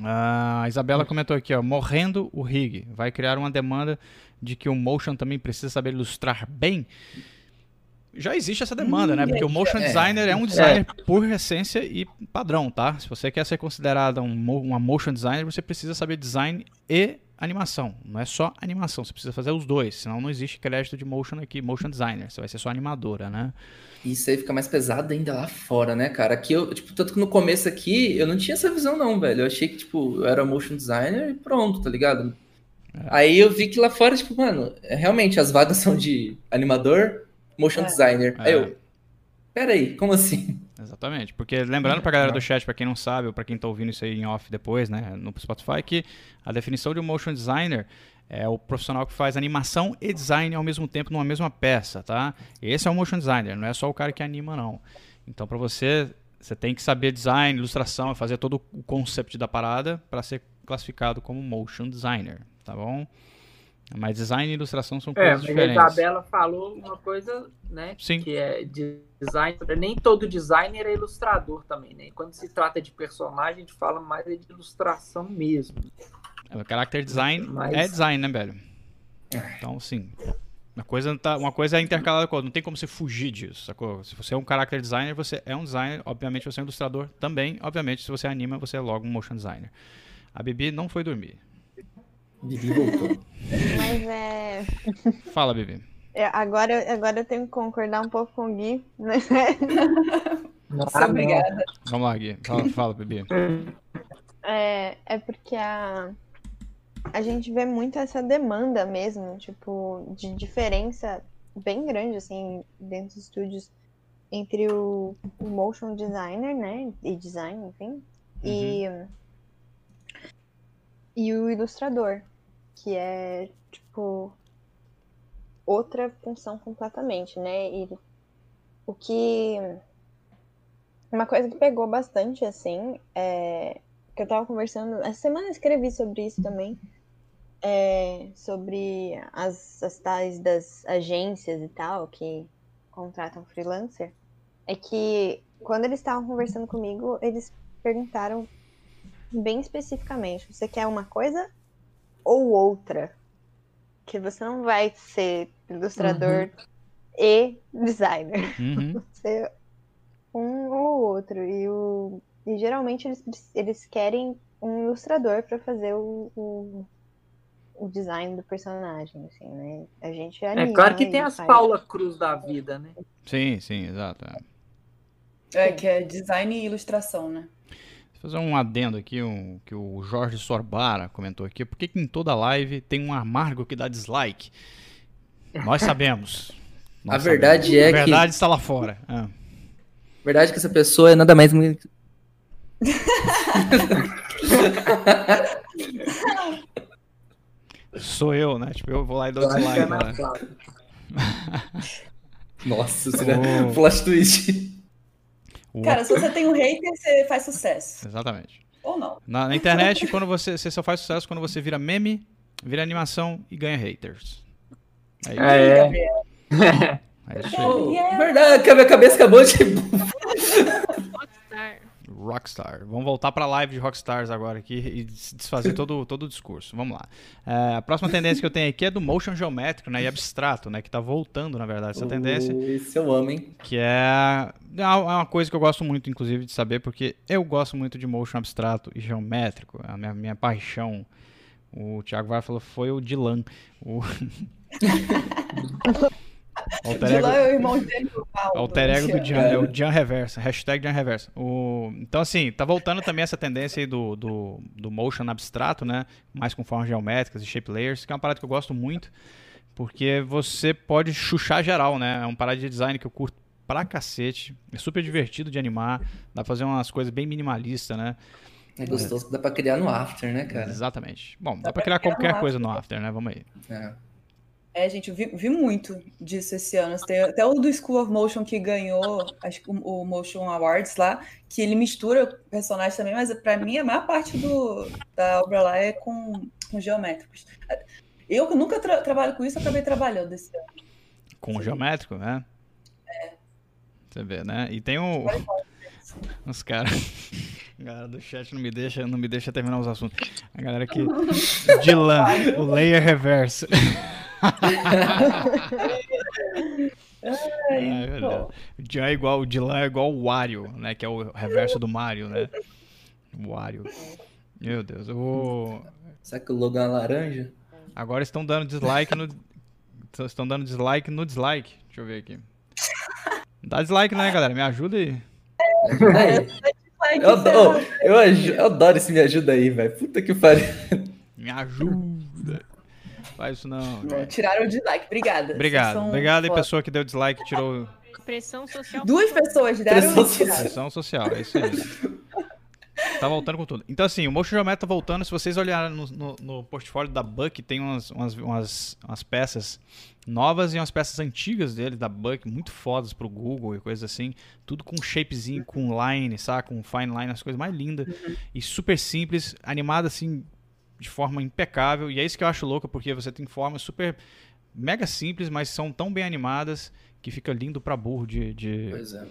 A Isabela comentou aqui, ó, morrendo o rig, vai criar uma demanda de que o motion também precisa saber ilustrar bem. Já existe essa demanda, né? Porque o motion É. designer é um designer por essência e padrão, tá? Se você quer ser considerada um, uma motion designer, você precisa saber design e animação. Não é só animação, você precisa fazer os dois, senão não existe crédito de motion aqui, motion designer. Você vai ser só animadora, né? Isso aí fica mais pesado ainda lá fora, né, cara? Aqui eu, tipo, tanto que no começo aqui eu não tinha essa visão, não, velho. Eu achei que, tipo, eu era motion designer e pronto, tá ligado? Aí eu vi que lá fora, tipo, mano, é, realmente as vagas [LAUGHS] são de animador, motion É. designer. Aí É. eu, peraí, como assim? Exatamente, porque lembrando pra galera do chat, pra quem não sabe, ou pra quem tá ouvindo isso aí em off depois, né, no Spotify, que a definição de um motion designer é o profissional que faz animação e design ao mesmo tempo numa mesma peça, tá? Esse é o motion designer, não é só o cara que anima, não. Então, pra você, você tem que saber design, ilustração, fazer todo o concept da parada pra ser classificado como motion designer, tá bom? Mas design e ilustração são É, coisas mas a diferentes. Isabela falou uma coisa, né? Sim. Que é design. Nem todo designer é ilustrador também, né? Quando se trata de personagem, a gente fala mais de ilustração mesmo. O character design Mas- é design, né, velho? Então, sim. Uma coisa, tá, uma coisa é intercalada com a outra. Não tem como você fugir disso, sacou? Se você é um character designer, você é um designer. Obviamente, você é um ilustrador também. Obviamente, se você anima, você é logo um motion designer. A Bibi não foi dormir. Bibi voltou. Mas é. Fala, Bibi. é, Agora, agora eu tenho que concordar um pouco com o Gui, né? [LAUGHS] Muito obrigada. Vamos lá, Gui. Fala, fala Bibi. É, é porque a, a gente vê muito essa demanda mesmo, tipo, de diferença bem grande, assim, dentro dos estúdios entre o, o motion designer, né, e design, enfim, e, e o ilustrador, que é, tipo, outra função completamente, né, e o que... Uma coisa que pegou bastante, assim, é que eu tava conversando, essa semana eu escrevi sobre isso também, é, sobre as, as tais das agências e tal, que contratam freelancer, é que quando eles estavam conversando comigo, eles perguntaram bem especificamente, você quer uma coisa ou outra? que você não vai ser ilustrador uhum. e designer. Uhum. [LAUGHS] Você um ou outro. E, o, e geralmente eles, eles querem um ilustrador para fazer o, o, o, design do personagem, assim, né? A gente anima, É claro que tem as faz... Paula Cruz da vida, né? Sim, sim, exato. É. é, que é design e ilustração, né? Vou fazer um adendo aqui, um, que o Jorge Sorbara comentou aqui. Por que, que em toda live tem um amargo que dá dislike? Nós [LAUGHS] sabemos. Nós a verdade sabemos. é que. A verdade está lá fora. Ah. A verdade é que essa pessoa é nada mais. [LAUGHS] Sou eu, né? Tipo, eu vou lá e dou dislike. Né? [LAUGHS] Nossa, seria oh. flash twist. Cara, se você tem um hater, você faz sucesso. Exatamente. Ou não. Na, na internet, quando você, você só faz sucesso quando você vira meme, vira animação e ganha haters. É isso. É. [LAUGHS] É isso aí. Oh, yeah. Verdade, a minha cabeça acabou de. [LAUGHS] Rockstar. Vamos voltar para a live de Rockstars agora aqui e desfazer todo, todo o discurso. Vamos lá. É, a próxima tendência que eu tenho aqui é do motion geométrico né, e abstrato, né, que está voltando, na verdade, essa tendência. Isso eu amo, hein? Que é, é uma coisa que eu gosto muito, inclusive, de saber, porque eu gosto muito de motion abstrato e geométrico. É a minha, minha paixão. O Thiago vai falou foi o Dylan. O... [LAUGHS] Alter ego, é o irmão dele, o Alter ego do Jan, é o Jan Reversa, hashtag Jan Reversa. O, então, assim, tá voltando também essa tendência aí do, do, do motion abstrato, né? Mais com formas geométricas e shape layers, que é uma parada que eu gosto muito, porque você pode chuchar geral, né? É um parada de design que eu curto pra cacete. É super divertido de animar, dá pra fazer umas coisas bem minimalistas, né? É gostoso que dá pra criar no After, né, cara? Exatamente. Bom, dá, dá pra criar qualquer coisa no After, né? Vamos aí. É. É, gente, eu vi, vi, muito disso esse ano. Tem até o do School of Motion que ganhou acho que o, Motion Awards lá, que ele mistura personagens também, mas para mim a maior parte do, da obra lá é com, com geométricos. Eu que nunca tra trabalho com isso, acabei trabalhando esse ano. Com Sim. geométrico, né? É. Você vê, né? E tem o. Os caras. A galera do chat não me deixa, não me deixa terminar os assuntos. A galera aqui. [LAUGHS] Dylan, o layer reverso. Ai, é o Jan é igual, o Dylan é igual o Wario, né? Que é o reverso do Mario, né? O Wario. Meu Deus, eu vou. Será que o logo é laranja? Agora estão dando dislike no. Estão dando dislike no dislike. Deixa eu ver aqui. Dá dislike, né, galera? Me ajuda aí. [LAUGHS] Eu, adoro, eu, eu adoro esse me ajuda aí, velho. Puta que pariu. Me ajuda. Faz isso não. não tiraram o dislike. Obrigada. Obrigado. Obrigado aí, pessoa que deu dislike tirou. Pressão social. Duas pessoas deram Pressão social. Pressão social, é isso aí. [LAUGHS] Tá voltando com tudo. Então, assim, o Motion Geometry tá voltando. Se vocês olharem no, no, no portfólio da Buck, tem umas, umas, umas, umas, peças novas e umas peças antigas dele, da Buck, muito fodas pro Google e coisas assim. Tudo com shapezinho, com line, sabe? Com fine line, as coisas mais lindas. Uhum. E super simples, animada assim, de forma impecável. E é isso que eu acho louco, porque você tem formas super mega simples, mas são tão bem animadas que fica lindo pra burro de. de... Pois é.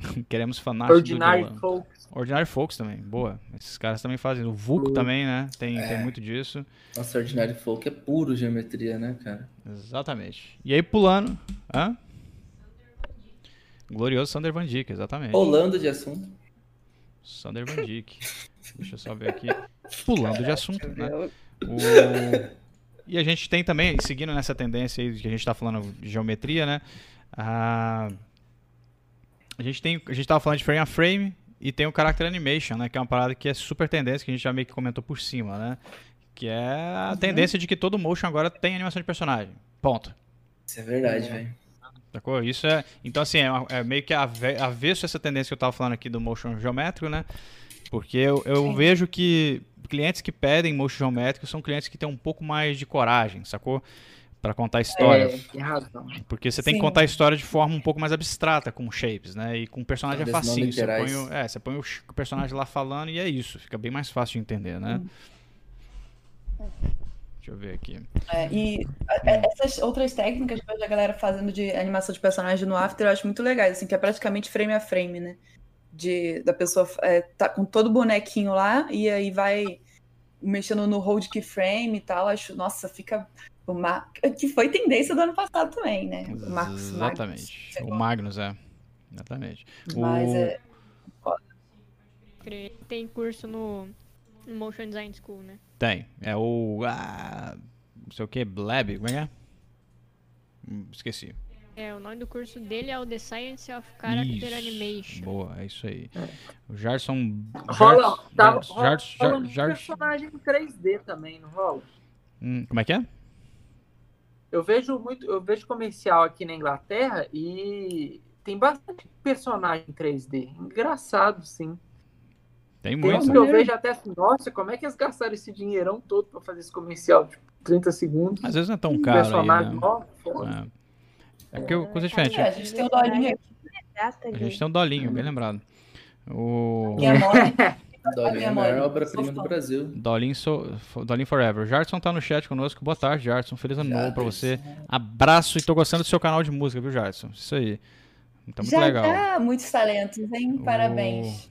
[LAUGHS] Queremos fanáticos Ordinary do Folks. Ordinary Folks também, boa. Esses caras também fazem. O Vulco também, né? Tem, é. tem muito disso. Nossa, Ordinary Folk é puro geometria, né, cara? Exatamente. E aí, pulando. Hã? Glorioso Sander Van Dyke, exatamente. Pulando de assunto. Sander Van Dyke. Deixa eu só ver aqui. [LAUGHS] Pulando de assunto, né? O... [LAUGHS] E a gente tem também, seguindo nessa tendência aí que a gente está falando de geometria, né? A, a gente tem, a gente tava falando de frame a frame e tem o character animation, né? Que é uma parada que é super tendência que a gente já meio que comentou por cima, né? Que é a uhum. tendência de que todo motion agora tem animação de personagem. Ponto. Isso é verdade, velho. Sacou? Isso é. Então, assim, é, é meio que avesso essa tendência que eu tava falando aqui do motion geométrico, né? Porque eu, eu vejo que clientes que pedem motion geométrico são clientes que têm um pouco mais de coragem, sacou? Para contar a história. É, tem razão. Porque você Sim. tem que contar a história de forma um pouco mais abstrata, com shapes, né? E com personagem é facinho. Você põe, o, é, você põe o personagem lá falando e é isso. Fica bem mais fácil de entender, né? Hum. Deixa eu ver aqui. É, e hum. essas outras técnicas que a galera fazendo de animação de personagem no After eu acho muito legais, assim, que é praticamente frame a frame, né? De da pessoa é, tá com todo o bonequinho lá e aí vai mexendo no hold keyframe e tal. Acho, nossa, fica O Mar... Que foi tendência do ano passado também, né? O Marcos Exatamente. Magnus, o Magnus, é. Exatamente. Mas o... é. Tem curso no, Motion Design School, né? Tem. É o. Ah, não sei o que, Blab, como é que é? Hum, esqueci. É, o nome do curso dele é o The Science of Character isso, Animation. Boa, é isso aí. O Jarson. Rola, tá, rola, rola um personagem em 3D também, não rola? Hum, como é que é? Eu vejo muito, eu vejo comercial aqui na Inglaterra e tem bastante personagem em 3D. Engraçado, sim. Tem muito. Tem que eu vejo até assim, nossa, como é que eles gastaram esse dinheirão todo para fazer esse comercial? Tipo, 30 segundos. Às vezes não é tão caro. Personagem, aí, né? nossa, é. É porque coisa diferente. É, a gente tem o dolinho aqui. A gente tem um dolinho, bem lembrado. O. [LAUGHS] Dolinho é a maior obra-prima do Brasil. Dolinho, so, Dolinho Forever. O Jarson tá no chat conosco. Boa tarde, Jarson. Feliz ano novo pra você. Abraço e tô gostando do seu canal de música, viu, Jarson? Isso aí. Tá muito Já legal. Tá muitos talentos, hein? Parabéns.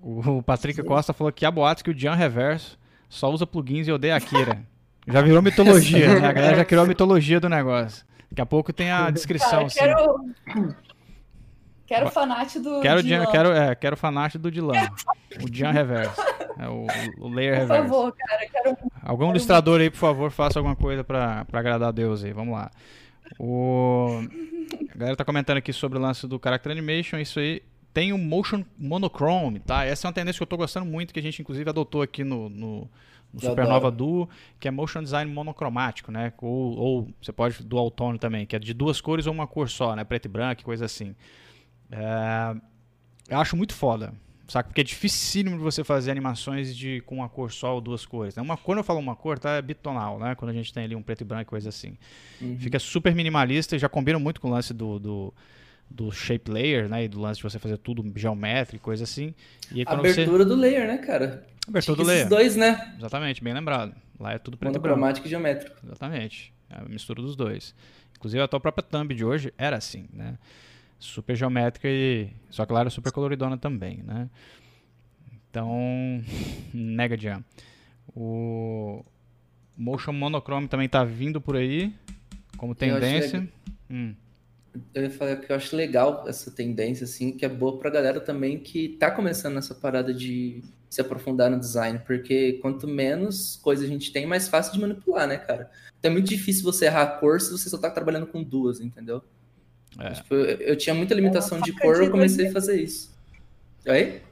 O, o Patrick Costa falou que há boatos que o Jan Reverso só usa plugins e odeia Akira. [LAUGHS] Já virou mitologia, né? A galera já [LAUGHS] criou a mitologia do negócio. Daqui a pouco tem a descrição. Cara, quero... Quero fanart do quero Dylan. Quero, é, quero fanart do Dylan. o Jean Reverso. É, o, o Layer Reverso. Por favor, cara. Quero... Algum quero ilustrador aí, por favor, faça alguma coisa pra, pra agradar a Deus aí. Vamos lá. O... A galera tá comentando aqui sobre o lance do Character Animation. Isso aí tem o Motion Monochrome, tá? Essa é uma tendência que eu tô gostando muito, que a gente inclusive adotou aqui no, no, no Supernova Duo, que é Motion Design monocromático, né? Ou, ou você pode dual tone também, que é de duas cores ou uma cor só, né? Preto e branco, coisa assim. É, eu acho muito foda, saca? Porque é dificílimo de você fazer animações de, com uma cor só ou duas cores. Né? Uma, quando eu falo uma cor, tá? É bitonal, né? Quando a gente tem ali um preto e branco, coisa assim. Uhum. Fica super minimalista e já combina muito com o lance do, do, do, shape layer, né? E do lance de você fazer tudo geométrico, coisa assim. E aí, Abertura você... do layer, né, cara? Abertura do layer. dois, né? Exatamente, bem lembrado. Lá é tudo preto e branco. Monocromático e geométrico. Exatamente. É a mistura dos dois. Inclusive a tua própria thumb de hoje era assim, né? super geométrica e só claro super coloridona também, né? Então, [LAUGHS] Nega Jam. O Motion Monochrome também está vindo por aí como tendência. Eu, hum. eu ia falar que eu acho legal essa tendência, assim, que é boa pra galera também que tá começando nessa parada de se aprofundar no design, porque quanto menos coisa a gente tem, mais fácil de manipular, né, cara? Então é muito difícil você errar a cor se você só tá trabalhando com duas, entendeu? É. Tipo, eu, eu, tinha muita limitação de cor, eu comecei a fazer isso. Oi?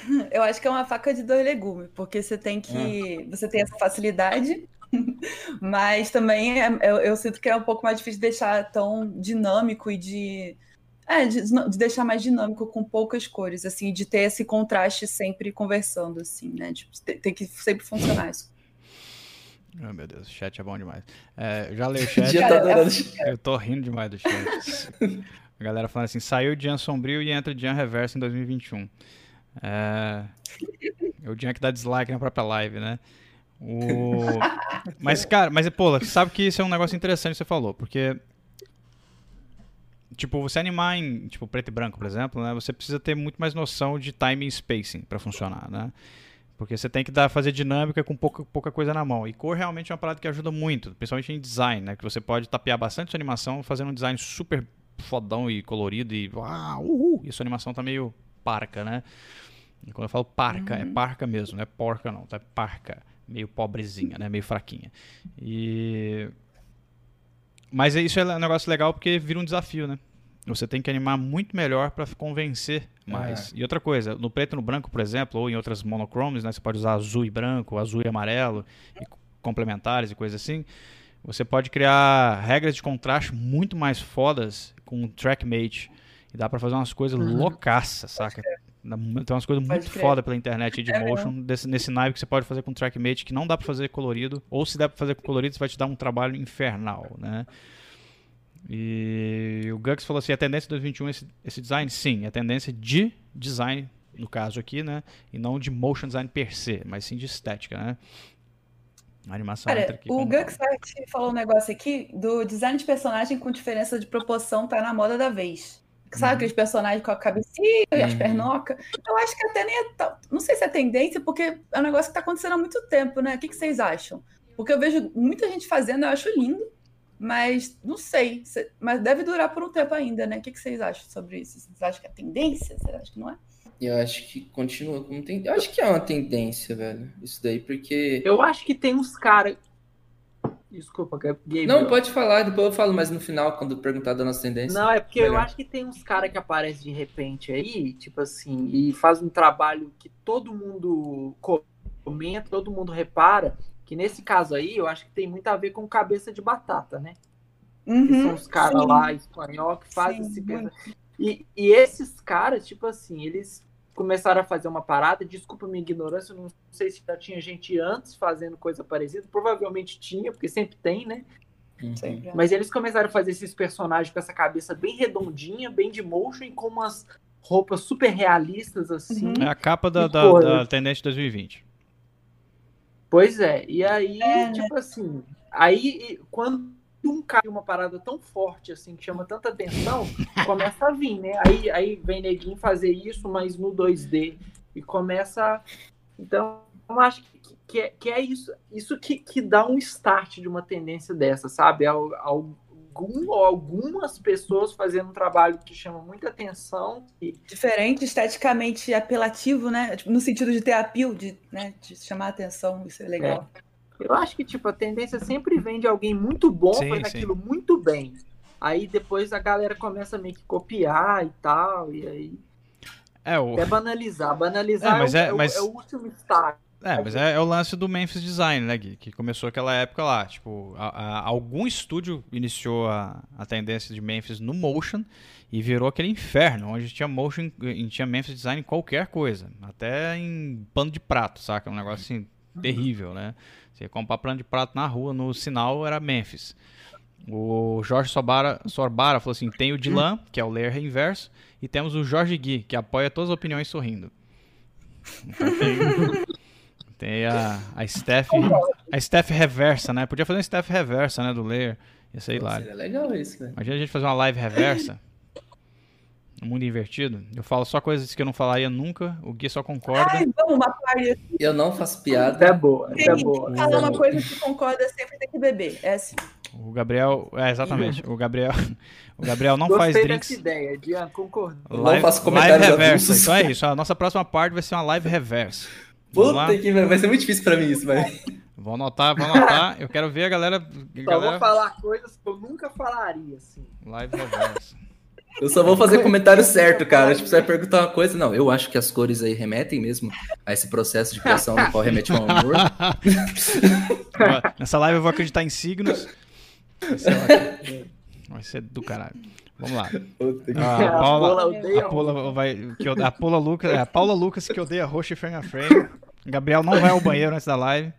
[LAUGHS] Eu acho que é uma faca de dois legumes, porque você tem que. Ah. Você tem essa facilidade, [LAUGHS] mas também é, eu, eu, sinto que é um pouco mais difícil de deixar tão dinâmico e de. É, de, de, deixar mais dinâmico com poucas cores, assim, de ter esse contraste sempre conversando, assim, né? Tipo, tem, tem que sempre funcionar isso. Oh, [LAUGHS] meu Deus, o chat é bom demais. É, já leio o [LAUGHS] chat. tá eu tô rindo demais do chat. A galera falando assim: saiu o Jean Sombrio e entra o Jean Reverso em 2021. É, é o Jean que dá dislike na própria live, né? O... [LAUGHS] Mas, cara, mas, pô, sabe que isso é um negócio interessante que você falou, porque. Tipo, você animar em tipo, preto e branco, por exemplo, né? Você precisa ter muito mais noção de timing e spacing para funcionar, né? Porque você tem que dar, fazer dinâmica com pouca, pouca coisa na mão. E cor realmente é uma parada que ajuda muito, principalmente em design, né? Que você pode tapear bastante sua animação fazendo um design super fodão e colorido e ah, uhul, e sua animação tá meio parca, né? E quando eu falo parca, é uhum. é parca mesmo, não é porca não, tá é parca, meio pobrezinha, né? Meio fraquinha. E mas isso é um negócio legal porque vira um desafio, né? Você tem que animar muito melhor para convencer mais. É. E outra coisa, no preto e no branco, por exemplo, ou em outras monochromes, né, você pode usar azul e branco, azul e amarelo, e complementares e coisas assim. Você pode criar regras de contraste muito mais fodas com o TrackMate. E dá para fazer umas coisas uhum. loucaças, saca? Tem umas coisas muito foda pela internet de é motion, desse, nesse naipe que você pode fazer com TrackMate que não dá para fazer colorido, ou se der para fazer com colorido, você vai te dar um trabalho infernal, né? E o Gux falou assim: a tendência de 2021 é esse, esse design? Sim, é a tendência de design, no caso aqui, né? E não de motion design per se, mas sim de estética, né? A animação Cara, aqui. O Gux falou um negócio aqui do design de personagem com diferença de proporção tá na moda da vez. Sabe uhum. aqueles personagens com a cabecinha e as uhum. pernocas? Eu acho que até nem é. Não sei se é tendência, porque é um negócio que tá acontecendo há muito tempo, né? O que, que vocês acham? Porque eu vejo muita gente fazendo, eu acho lindo, mas não sei. Mas deve durar por um tempo ainda, né? O que, vocês acham sobre isso? Vocês acham que é tendência? Vocês acham que não é? Eu acho que continua como tem. Eu acho que é uma tendência, velho. Isso daí, porque. Eu acho que tem uns caras. Desculpa, Gabriel. Não, pode falar, depois eu falo mais no final, quando perguntar da nossa tendência. Não, é porque Melhor. eu acho que tem uns caras que aparecem de repente aí, tipo assim, e faz um trabalho que todo mundo comenta, todo mundo repara, que nesse caso aí, eu acho que tem muito a ver com cabeça de batata, né? Uhum, que são os caras lá espanhol que fazem sim, esse... E, e esses caras, tipo assim, eles começaram a fazer uma parada. Desculpa minha ignorância, não sei se já tinha gente antes fazendo coisa parecida. Provavelmente tinha, porque sempre tem, né? Uhum. Mas eles começaram a fazer esses personagens com essa cabeça bem redondinha, bem de motion e com umas roupas super realistas, assim. Uhum. É a capa da, da, da Tendência 2020. Pois é, e aí, é, tipo né? assim, aí quando um cai uma parada tão forte assim, que chama tanta atenção, [LAUGHS] começa a vir, né? Aí, aí vem neguinho fazer isso, mas no 2D. E começa. Então, eu acho que, que, é, que é isso, isso que, que dá um start de uma tendência dessa, sabe? Algum ou algumas pessoas fazendo um trabalho que chama muita atenção. E... Diferente, esteticamente apelativo, né? Tipo, no sentido de ter apelo, de, né? de chamar atenção, isso é legal. É. Eu acho que, tipo, a tendência sempre vem de alguém muito bom, sim, faz aquilo sim. muito bem. Aí depois a galera começa a meio que copiar e tal, e aí. É, o... é banalizar. Banalizar é, mas é, é, mas... é o último estágio. É, mas é, é, o lance do Memphis Design, né, Gui? Que começou aquela época lá. Tipo, a, a, algum estúdio iniciou a, a tendência de Memphis no motion e virou aquele inferno, onde tinha motion, tinha Memphis Design em qualquer coisa. Até em pano de prato, saca? Um negócio assim, terrível, né? Você ia comprar plano de prato na rua, no sinal era Memphis. O Jorge Sorbara, Sorbara falou assim: tem o Dilan, [COUGHS] que é o layer inverso, e temos o Jorge Gui, que apoia todas as opiniões sorrindo. Então, [LAUGHS] tem, tem a, a Steph. A Steph reversa, né? Podia fazer uma Steph reversa, né? Do layer. Ia ser hilário. Seria legal isso, velho. Imagina a gente fazer uma live reversa. No mundo invertido. Eu falo só coisas que eu não falaria nunca. O Gui só concorda. Ai, vamos, uma parte. Eu não faço piada. É boa, é boa. Falar uma coisa que concorda sempre tem que beber. É assim. O Gabriel, é exatamente. O Gabriel, o Gabriel não Gostei faz drinks. Ideia, Dian. Live, não faço comentários live reversa. Então é isso. A nossa próxima parte vai ser uma live reversa. Puta que vai ser muito difícil pra mim isso, velho. Vou anotar, vou anotar. Eu quero ver a galera. [LAUGHS] A galera... vou falar coisas que eu nunca falaria, assim. Live reversa. [LAUGHS] Eu só vou fazer comentário certo, cara. Tipo, você vai perguntar uma coisa. Não, eu acho que as cores aí remetem mesmo a esse processo de criação no qual remete ao amor. [LAUGHS] Nessa live eu vou acreditar em signos. Vai ser do caralho. Vamos lá. Ah, a Paula, a Paula vai, que a Paula Lucas, é, a Paula Lucas que odeia roxo e frame a frame. Gabriel não vai ao banheiro antes da live.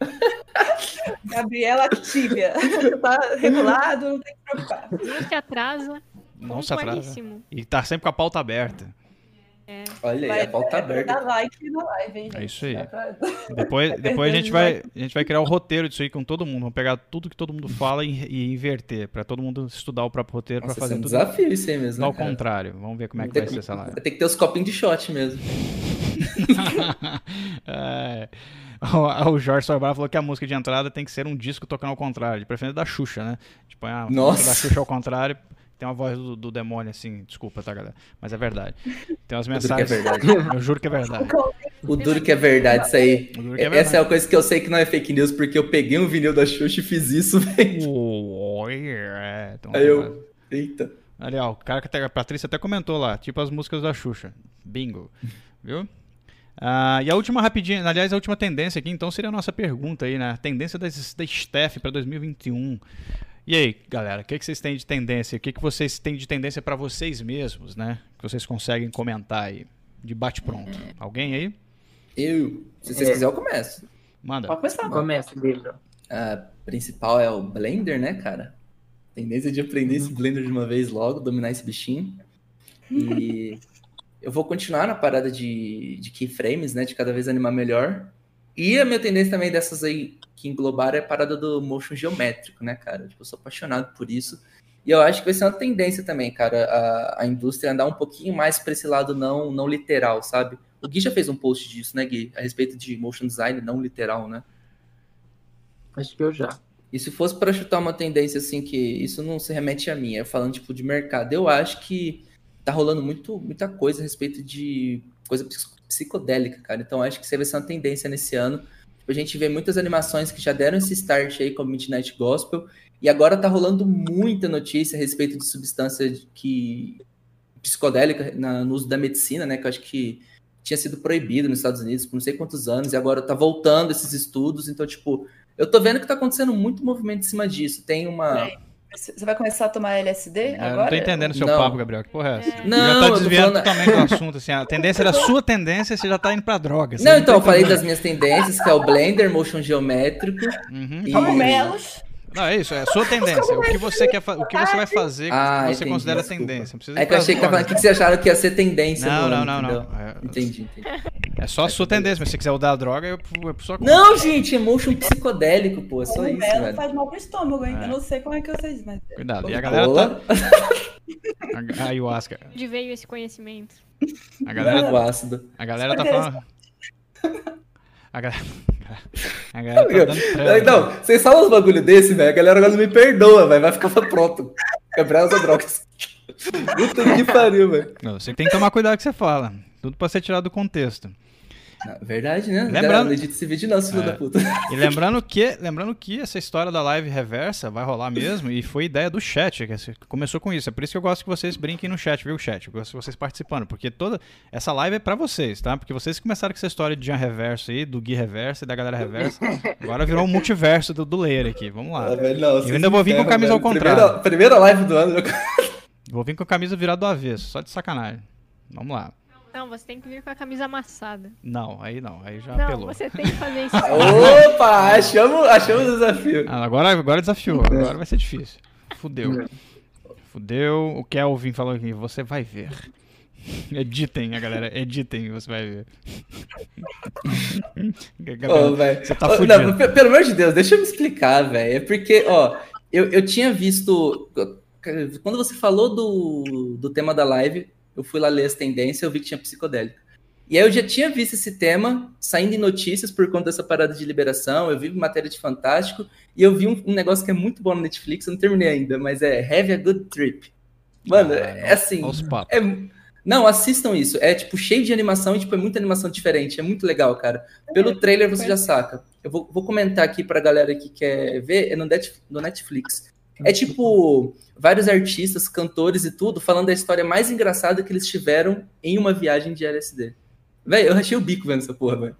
[LAUGHS] Gabriela tíbia. tá regulado, não tem que preocupar. Não se atrasa. Não se atrasa. E tá sempre com a pauta aberta. É. Olha aí, a pauta é, aberta. Dá like na live, hein, gente? É isso aí. Pra... Depois, é [LAUGHS] depois a, gente vai, a gente vai criar o um roteiro disso aí com todo mundo. Vamos pegar tudo que todo mundo fala e, e inverter. Pra todo mundo estudar o próprio roteiro Nossa, pra fazer é um tudo. desafio isso aí mesmo. Ao né, contrário. Vamos ver como é que vai ser essa live. Tem que ter os copinhos de shot mesmo. [LAUGHS] é. O, o Jorge Sorbara falou que a música de entrada tem que ser um disco tocando ao contrário, de preferência da Xuxa, né? Tipo, a Nossa. da Xuxa ao contrário, tem uma voz do, do, demônio, assim, desculpa, tá, galera? Mas é verdade. Tem umas mensagens. é verdade. Eu juro que é verdade. [LAUGHS] O duro que é verdade, isso aí. É verdade. Essa é uma coisa que eu sei que não é fake news, porque eu peguei um vinil da Xuxa e fiz isso, [LAUGHS] velho. Oh, yeah. Então, aí eu. Eita. Ali, ó, o cara que até, a Patrícia até comentou lá, tipo as músicas da Xuxa. Bingo. [LAUGHS] Viu? Ah, e a última rapidinha, aliás, a última tendência aqui, então, seria a nossa pergunta aí, né? A tendência da, da Steph para 2021. E aí, galera, o que, que vocês têm de tendência? O que, que vocês têm de tendência para vocês mesmos, né? Que vocês conseguem comentar aí, de bate-pronto. Alguém aí? Eu. Se vocês é. quiserem, eu começo. Manda. Pode começar. Começa, Gabriel. A principal é o Blender, né, cara? Tendência de aprender esse Blender de uma vez logo, dominar esse bichinho. E [LAUGHS] eu vou continuar na parada de, de keyframes, né? De cada vez animar melhor. E a minha tendência também dessas aí que englobaram é a parada do motion geométrico, né, cara? Tipo, eu sou apaixonado por isso. E eu acho que vai ser uma tendência também, cara, a, a indústria andar um pouquinho mais para esse lado não, não literal, sabe? O Gui já fez um post disso, né, Gui? A respeito de motion design não literal, né? Acho que eu já. E se fosse para chutar uma tendência assim que isso não se remete a mim, é falando tipo de mercado, eu acho que tá rolando muito, muita coisa a respeito de coisa psicodélica, cara. Então acho que isso vai ser uma tendência nesse ano. Tipo, a gente vê muitas animações que já deram esse start aí como Midnight Gospel e agora tá rolando muita notícia a respeito de substância que psicodélica na, no uso da medicina, né? Que eu acho que tinha sido proibido nos Estados Unidos por não sei quantos anos e agora tá voltando esses estudos. Então, tipo, eu tô vendo que tá acontecendo muito movimento em cima disso. Tem uma. Você vai começar a tomar LSD é, agora? Não tô entendendo o seu não. papo, Gabriel. Que porra é essa? É. Não, já tá desviando falando... totalmente do assunto. Assim, a [LAUGHS] tendência era a sua tendência, você já tá indo pra droga. Não, então, tá eu falei das minhas tendências, que é o Blender, motion geométrico. Uhum. E... Cogumelos. Não, é isso, é a sua tendência. O que você quer o que você vai fazer ah, que você entendi, considera desculpa. tendência. É que eu achei que tava falando, o que você acharam que ia ser tendência? Não, não, não, não. É, entendi, entendi. É só a sua tendência, mas se você quiser usar a droga, eu, eu sua conta. Não, gente, emotion psicodélico, pô, é só isso, velho. faz mal pro estômago, hein? É. Eu não sei como é que vocês, mas... Cuidado, e a galera tá... [LAUGHS] a ayahuasca. De veio esse conhecimento. A galera... O ácido. A galera tá falando... A galera... A [LAUGHS] galera tá dando. Não, vocês falam uns bagulho desse, velho, a galera agora não me perdoa, velho, vai ficar pronto. Gabriel drogas. Puta que pariu, velho. Você tem que tomar cuidado com o que você fala. Tudo pode ser tirado do contexto. Verdade, né? Lembrando, não edita esse vídeo não, filho é. da puta. [LAUGHS] E lembrando que, lembrando que essa história da live reversa vai rolar mesmo e foi ideia do chat, que começou com isso. É por isso que eu gosto que vocês brinquem no chat, viu, chat? Eu gosto de vocês participando, porque toda essa live é para vocês, tá? Porque vocês começaram com essa história de Jean Reverso aí, do Gui Reverso e da galera Reverso. Agora virou um multiverso do, do Layer aqui. Vamos lá. Ah, velho, não, eu ainda vou vir com a camisa velho. ao contrário. Primeira, primeira live do ano. [LAUGHS] Vou vir com a camisa virada do avesso, só de sacanagem. Vamos lá. Não, você tem que vir com a camisa amassada. Não, aí não, aí já não, apelou. você tem que fazer [LAUGHS] isso. Opa, achamos, achamos o desafio. Ah, agora, agora desafiou, agora vai ser difícil. Fudeu. Fudeu. O Kelvin falou aqui, você vai ver. [LAUGHS] Editem, a galera, editem, você vai ver. [LAUGHS] Gabriel, oh, você tá fudido. Não, pelo amor de Deus, deixa eu me explicar, velho. É porque, ó, eu, eu tinha visto. Quando você falou do, do tema da live, eu fui lá ler as tendências e eu vi que tinha psicodélica. E aí eu já tinha visto esse tema saindo em notícias por conta dessa parada de liberação, eu vi matéria de Fantástico, e eu vi um, um negócio que é muito bom na Netflix, eu não terminei ainda, mas é Have a Good Trip. Mano, ah, é assim... É, não, assistam isso. É, tipo, cheio de animação e, tipo, é muita animação diferente. É muito legal, cara. Pelo trailer você já saca. Eu vou, vou comentar aqui pra galera que quer ver, é no Netflix. É tipo vários artistas, cantores e tudo, falando da história mais engraçada que eles tiveram em uma viagem de LSD. Velho, eu achei o bico vendo essa porra, velho.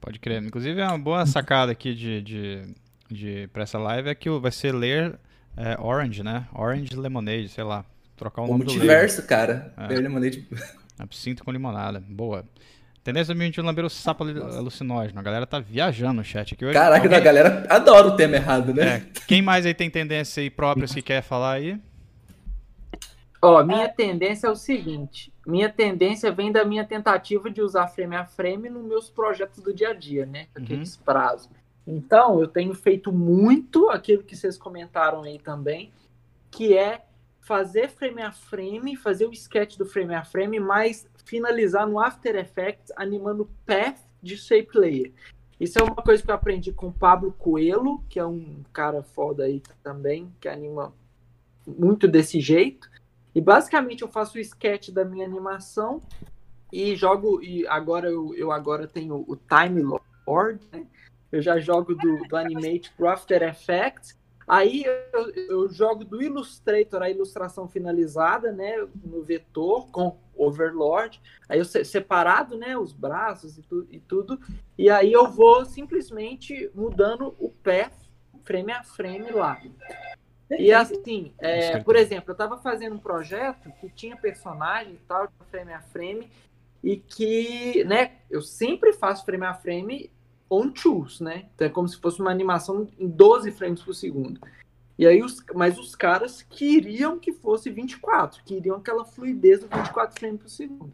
Pode crer. Inclusive, é uma boa sacada aqui de, de, de, pra essa live é que vai ser ler é, Orange, né? Orange Lemonade, sei lá. Trocar o, o nome multiverso, do multiverso, cara. É. Ler Lemonade. Absinto com limonada. Boa. Tendência 2021 lamber o sapo alucinógeno. A galera tá viajando no chat aqui hoje. Caraca, Alguém... a galera adora o tema errado, né? É. Quem mais aí tem tendência aí própria se quer falar aí? Ó, minha tendência é o seguinte. Minha tendência vem da minha tentativa de usar frame a frame nos meus projetos do dia a dia, né? Uhum. Aqueles uhum. prazos. Então, eu tenho feito muito aquilo que vocês comentaram aí também, que é fazer frame a frame, fazer o sketch do frame a frame, mas finalizar no After Effects animando path de shape layer. Isso é uma coisa que eu aprendi com o Pablo Coelho, que é um cara foda aí também, que anima muito desse jeito. E basicamente eu faço o sketch da minha animação e jogo. E agora eu, eu agora tenho o Time Lord, né? Eu já jogo do, do Animate pro After Effects Aí eu, eu, jogo do Illustrator a ilustração finalizada, né, no vetor com Overlord. Aí eu separado, né, os braços e, tu, e tudo. E aí eu vou simplesmente mudando o pé frame a frame lá. E assim, é, por exemplo, eu estava fazendo um projeto que tinha personagem e tal, frame a frame, e que, né, eu sempre faço frame a frame on choose, né? Então é como se fosse uma animação em 12 frames por segundo. E aí, os, mas os caras queriam que fosse 24, queriam aquela fluidez do 24 frames por segundo.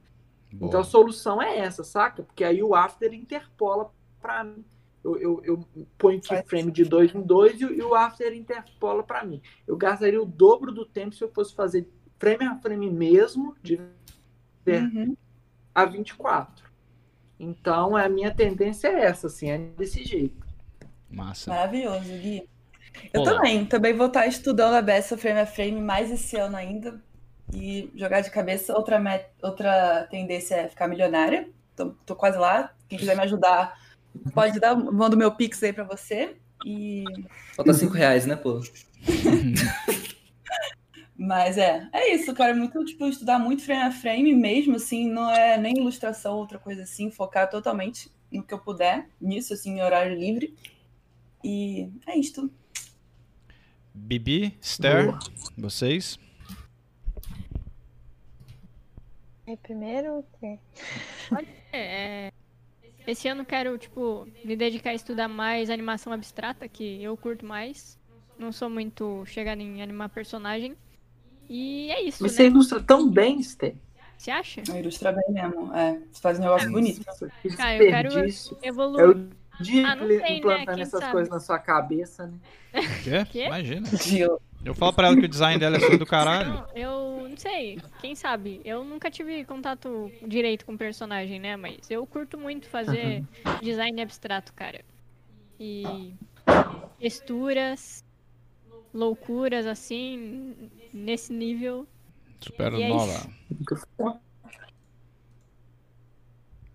Boa. Então a solução é essa, saca? Porque aí o After interpola para mim. Eu, eu, eu ponho frame de 2 em 2 e, e, o After interpola para mim. Eu gastaria o dobro do tempo se eu fosse fazer frame a frame mesmo, de uhum. a 24. Então, a minha tendência é essa, assim, é desse jeito. Massa. Maravilhoso, Gui. Eu Olá. também, também vou estar estudando a Bessa Frame a Frame mais esse ano ainda. E jogar de cabeça. Outra, met... outra tendência é ficar milionária. Tô, tô quase lá. Quem quiser me ajudar, pode dar. Manda o meu pix aí pra você. E. Falta cinco reais, né, pô? [LAUGHS] Mas é, é isso, cara. É muito, tipo, estudar muito frame a frame mesmo, assim, não é nem ilustração, outra coisa assim, focar totalmente no que eu puder, nisso, assim, em horário livre. E é isto. Bibi, Esther, vocês? É primeiro o é, esse ano quero, tipo, me dedicar a estudar mais animação abstrata, que eu curto mais. Não sou muito chegada em animar personagem. E é isso. Mas né? você ilustra tão bem, Stê. Você acha? Eu ilustra bem mesmo. É, você faz um negócio é, bonito. Ah, eu quero evoluir. É o dia ah, sei, implantando né? essas sabe? coisas na sua cabeça, né? Quê? [LAUGHS] Quê? Imagina. Eu falo pra ela que o design dela é só do caralho. Não, eu não sei, quem sabe? Eu nunca tive contato direito com personagem, né? Mas eu curto muito fazer uhum. design abstrato, cara. E texturas, loucuras, assim, nesse nível. Super e nova. É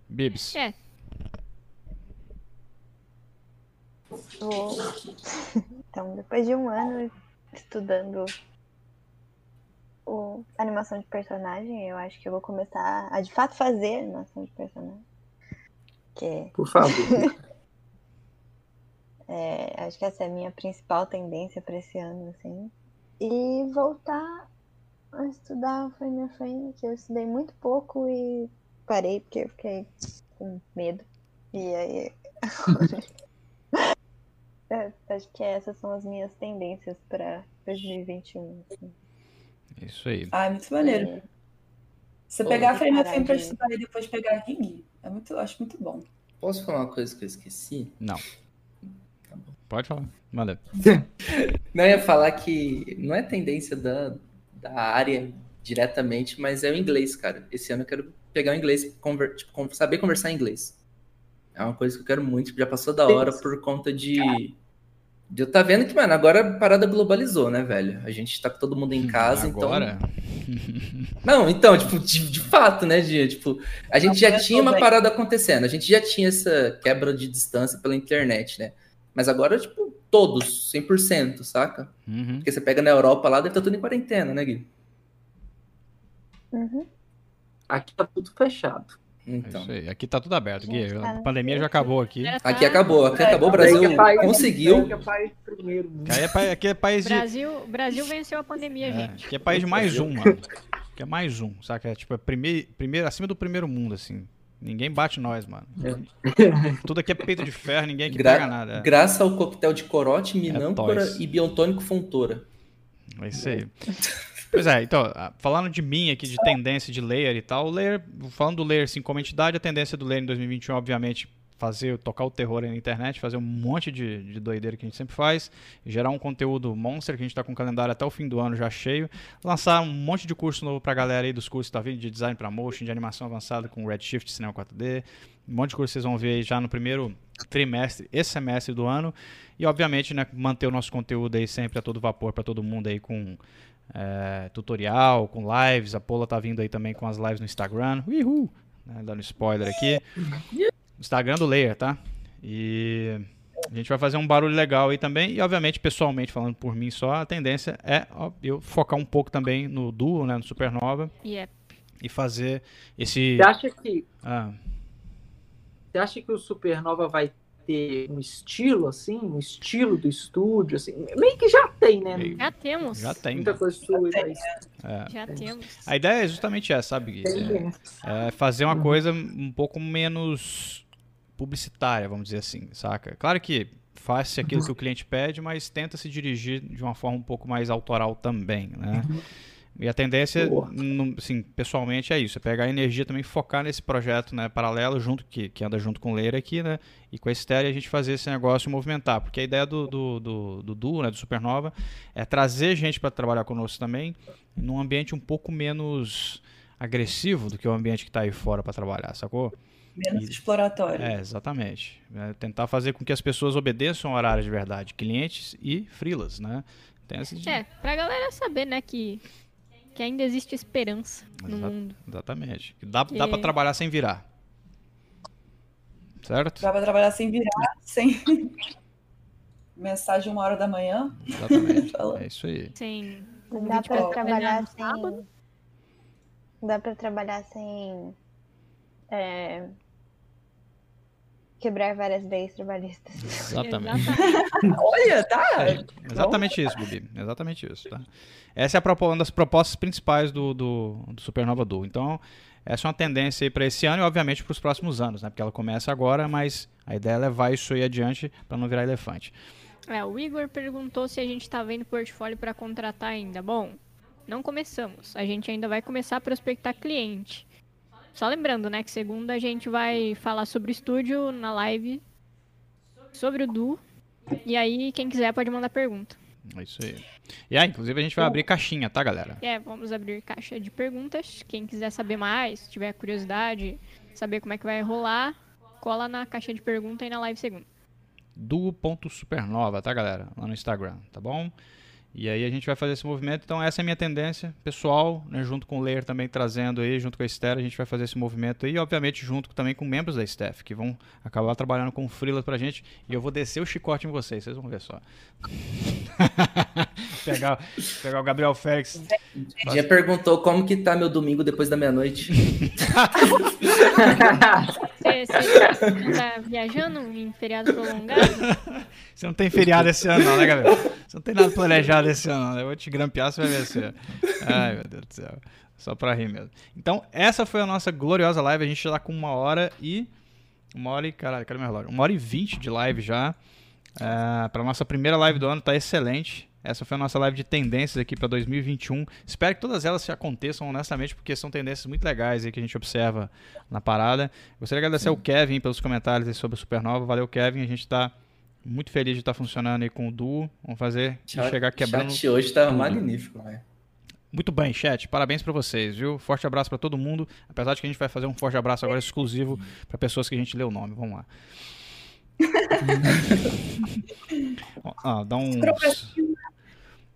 Bibs. É. [LAUGHS] Então, depois de um ano estudando o, animação de personagem, eu acho que eu vou começar a de fato fazer animação de personagem. Que... Por favor. [LAUGHS] é, acho que essa é a minha principal tendência para esse ano, assim. E voltar a estudar frame a frame, que eu estudei muito pouco e parei porque eu fiquei com medo. E aí. [LAUGHS] Acho que essas são as minhas tendências para 2021. Assim. Isso aí. Ah, é muito maneiro. É. Você pegar a frame a para estudar e depois pegar a ring, é muito, acho muito bom. Posso falar uma coisa que eu esqueci? Não. Pode falar, manda. [LAUGHS] não, ia falar que não é tendência da, da área diretamente, mas é o inglês, cara. Esse ano eu quero pegar o inglês, conver, tipo, saber conversar em inglês. É uma coisa que eu quero muito, já passou da hora por conta de. de eu tá vendo que, mano, agora a parada globalizou, né, velho? A gente tá com todo mundo em casa, agora? então. [LAUGHS] Não, então, tipo, de, de fato, né, Gia? Tipo, a gente já tinha uma parada acontecendo, a gente já tinha essa quebra de distância pela internet, né? Mas agora, tipo, todos, 100%, saca? Uhum. Porque você pega na Europa lá, deve estar tá tudo em quarentena, né, Gui? Uhum. Aqui tá tudo fechado. Então. É aqui tá tudo aberto, Gui. A pandemia já acabou aqui. Aqui acabou, aqui acabou, o Brasil conseguiu. Aqui é país de... Brasil, Brasil venceu a pandemia, é, gente. Aqui é país de mais um, mano. Aqui é mais um, saca? É tipo, é primeiro, primeiro, acima do primeiro mundo, assim. Ninguém bate nós, mano. [LAUGHS] Tudo aqui é peito de ferro, ninguém aqui Gra pega nada. É. Graças ao coquetel de corote, minâncora é e biontônico fontora. É isso aí. Pois é, então, falando de mim aqui, de tendência de layer e tal, o layer, falando do layer assim como entidade, a tendência do layer em 2021, obviamente, fazer, tocar o terror aí na internet, fazer um monte de, de doideira que a gente sempre faz, gerar um conteúdo monster, que a gente está com o calendário até o fim do ano já cheio, lançar um monte de curso novo pra galera aí dos cursos da vida de design para motion, de animação avançada com Redshift, cinema 4D, um monte de curso vocês vão ver aí já no primeiro trimestre, esse semestre do ano, e obviamente, né, manter o nosso conteúdo aí sempre a todo vapor para todo mundo aí com é, tutorial, com lives. A Pola tá vindo aí também com as lives no Instagram. Uhul! Né, dando spoiler aqui. Instagram do Layer, tá? E a gente vai fazer um barulho legal aí também. E, obviamente, pessoalmente, falando por mim só, a tendência é ó, eu focar um pouco também no Duo, né? No Supernova. Yep. E fazer esse. Você acha que. Ah. Você acha que o Supernova vai ter um estilo, assim, um estilo do estúdio, assim, meio que já tem, né? Já temos. Já tem. Muita coisa sua, já, é. já temos. A ideia é justamente essa, sabe? É, é fazer uma uhum. coisa um pouco menos publicitária, vamos dizer assim, saca? Claro que faz aquilo que o cliente pede, mas tenta se dirigir de uma forma um pouco mais autoral também, né? Uhum. E a tendência, assim, pessoalmente, é isso. É pegar a energia também focar nesse projeto né, paralelo, junto que, que anda junto com o Leira aqui, né? E com a Estéreo a gente fazer esse negócio movimentar. Porque a ideia do, do, do, do Duo, né, do Supernova, é trazer gente para trabalhar conosco também num ambiente um pouco menos agressivo do que o ambiente que está aí fora para trabalhar, sacou? Menos e, exploratório. É, exatamente. É tentar fazer com que as pessoas obedeçam ao horário de verdade, clientes e frilas, né? Tem essa de... É, pra galera saber, né, que, que ainda existe esperança no Exa mundo. Exatamente. Dá, que... dá pra trabalhar sem virar. Certo? Dá pra trabalhar sem virar, sem [LAUGHS] mensagem uma hora da manhã. Exatamente. [LAUGHS] é isso aí. Sim. Dá pra trabalhar sem. Dá pra trabalhar sem. É... Quebrar várias leis trabalhistas. Exatamente. Olha, tá. É, exatamente isso, Bubi. Exatamente isso, tá? Essa é uma das propostas principais do, do, do Supernova Duo. Então, essa é uma tendência aí para esse ano e, obviamente, para os próximos anos, né? Porque ela começa agora, mas a ideia é levar isso aí adiante para não virar elefante. É, o Igor perguntou se a gente está vendo portfólio para contratar ainda. Bom, não começamos. A gente ainda vai começar a prospectar cliente. Só lembrando, né, que segunda a gente vai falar sobre o estúdio na live, sobre o Du. E aí, quem quiser pode mandar pergunta. É isso aí. E aí, inclusive a gente vai abrir caixinha, tá, galera? É, vamos abrir caixa de perguntas. Quem quiser saber mais, tiver curiosidade, saber como é que vai rolar, cola na caixa de pergunta aí na live segunda duo.supernova, tá, galera? Lá no Instagram, tá bom? E aí a gente vai fazer esse movimento. Então essa é a minha tendência pessoal, né, junto com o Layer também trazendo aí, junto com a Esther, a gente vai fazer esse movimento aí, obviamente junto também com membros da staff, que vão acabar trabalhando com freela pra gente, e eu vou descer o chicote em vocês, vocês vão ver só. [LAUGHS] pegar, pegar o Gabriel Félix. Já perguntou como que tá meu domingo depois da meia-noite. você, você tá viajando em feriado prolongado? Você não tem feriado esse ano não, né, Gabriel? Você não tem nada planejado esse ano, né? Eu vou te grampear, você vai ver assim. Ai, meu Deus do céu. Só pra rir mesmo. Então, essa foi a nossa gloriosa live. A gente já tá com uma hora e. Uma hora e. Caralho, cadê meu relógio? Uma hora e vinte de live já. É, pra nossa primeira live do ano, tá excelente. Essa foi a nossa live de tendências aqui para 2021. Espero que todas elas se aconteçam honestamente, porque são tendências muito legais aí que a gente observa na parada. Gostaria de agradecer Sim. ao Kevin pelos comentários sobre a Supernova. Valeu, Kevin. A gente está muito feliz de estar funcionando aí com o Duo. Vamos fazer chegar quebrando. O chat hoje estava magnífico, velho. Muito bem, chat. Parabéns para vocês, viu? Forte abraço para todo mundo. Apesar de que a gente vai fazer um forte abraço agora exclusivo para pessoas que a gente lê o nome. Vamos lá. [LAUGHS] ah, dá um.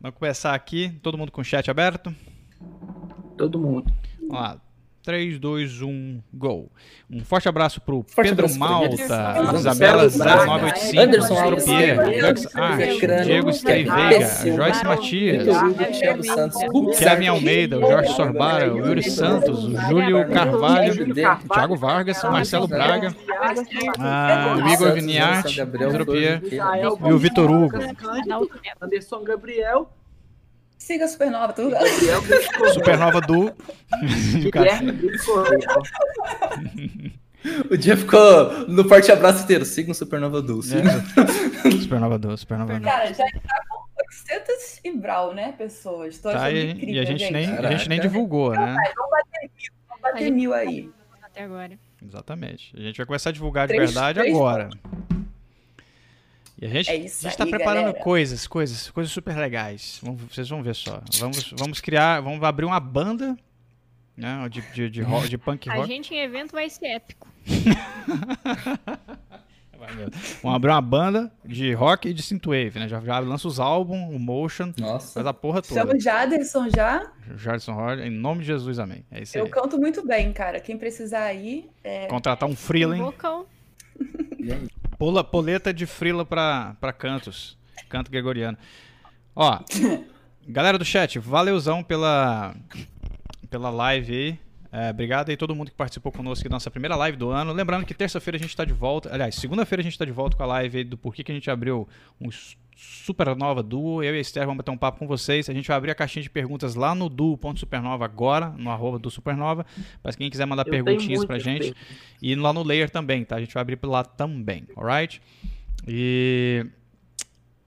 Vamos começar aqui. Todo mundo com o chat aberto? Todo mundo. Vamos lá. 3, 2, 1, go. Um forte abraço pro forte Pedro abraço Malta, Isabela 0985, Anderson Arte, Diego Stey Veiga, Joyce Matias, Kevin Almeida, o Jorge Sorbara, o Yuri Santos, o Júlio Carvalho, Thiago Vargas, Marcelo Braga, ah, o Igor Viniati, o Pierre e o Vitor Hugo. Anderson Gabriel. Siga a Supernova, tudo. Supernova do. [LAUGHS] o dia ficou no forte abraço inteiro. Siga o Supernova do. É. Supernova do, Supernova do. Cara, já está com 800 e brau, né, pessoas? Tô tá, e, incrível, e a gente, gente. Nem, a gente nem divulgou, né? Vamos bater mil, vamos bater mil aí. Até agora. Exatamente. A gente vai começar a divulgar de três, verdade três agora. E a gente é está preparando galera. coisas, coisas, coisas super legais. Vocês vão ver só. Vamos, vamos criar, vamos abrir uma banda né, de, de, de, rock, de punk rock. A gente em evento vai ser épico. [LAUGHS] Vamos abrir uma banda de rock e de synthwave, né? Já, já lança os álbuns, o motion, Nossa. faz a porra toda. Chama o Jaderson já. Jaderson Roger, em nome de Jesus, amém. É isso Eu aí. canto muito bem, cara. Quem precisar aí... É... Contratar um freeling. Vocal. [LAUGHS] Pula, poleta de frila para cantos. Canto gregoriano. Ó, [LAUGHS] galera do chat, valeuzão pela, pela live aí. É, obrigado aí todo mundo que participou conosco aqui da nossa primeira live do ano. Lembrando que terça-feira a gente está de volta. Aliás, segunda-feira a gente está de volta com a live aí do porquê que a gente abriu um Supernova Duo. Eu e a Esther vamos bater um papo com vocês. A gente vai abrir a caixinha de perguntas lá no duo.supernova agora, no arroba do Supernova. Para quem quiser mandar Eu perguntinhas pra gente. Bem. E lá no Layer também, tá? A gente vai abrir por lá também, alright? E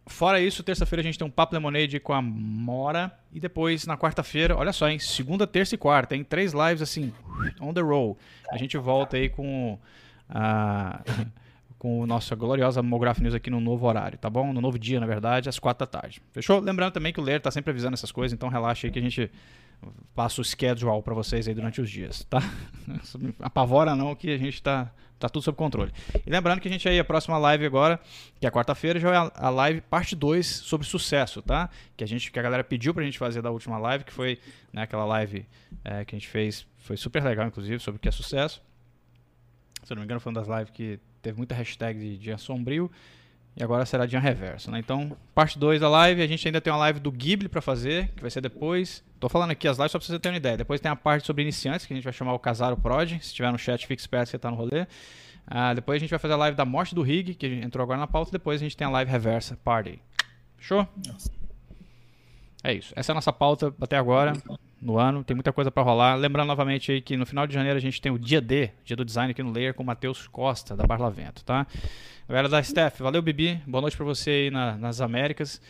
Fora isso, terça-feira a gente tem um Papo Lemonade com a Mora. E depois, na quarta-feira, olha só, hein? Segunda, terça e quarta, tem três lives assim, on the roll. A gente volta aí com a. com a nossa gloriosa Mograph News aqui no novo horário, tá bom? No novo dia, na verdade, às quatro da tarde. Fechou? Lembrando também que o Ler tá sempre avisando essas coisas, então relaxa aí que a gente passo o schedule para vocês aí durante os dias, tá? [LAUGHS] Apavora não que a gente tá, tá tudo sob controle. E lembrando que a gente aí, a próxima live agora, que é quarta-feira, já é a, a, live parte 2 sobre sucesso, tá? Que a gente, que a galera pediu pra gente fazer da última live, que foi né, aquela live é, que a gente fez, foi super legal, inclusive, sobre o que é sucesso. Se eu não me engano, foi uma das lives que teve muita hashtag de dia sombrio. E agora será dia reverso, né? Então, parte 2 da live, a gente ainda tem uma live do Ghibli para fazer, que vai ser depois. Tô falando aqui as lives só pra você ter uma ideia. Depois tem a parte sobre iniciantes, que a gente vai chamar o Casaro Prod. Se tiver no chat, fique esperto que você tá no rolê. Ah, depois a gente vai fazer a live da morte do Rig, que entrou agora na pauta. Depois a gente tem a live reversa party. Show? Nossa. É isso. Essa é a nossa pauta até agora, no ano. Tem muita coisa para rolar. Lembrando novamente aí que no final de janeiro a gente tem o dia D, dia do design aqui no Layer, com o Matheus Costa, da Barlavento, tá? Galera da Steph, valeu, Bibi. Boa noite pra você aí na, nas Américas.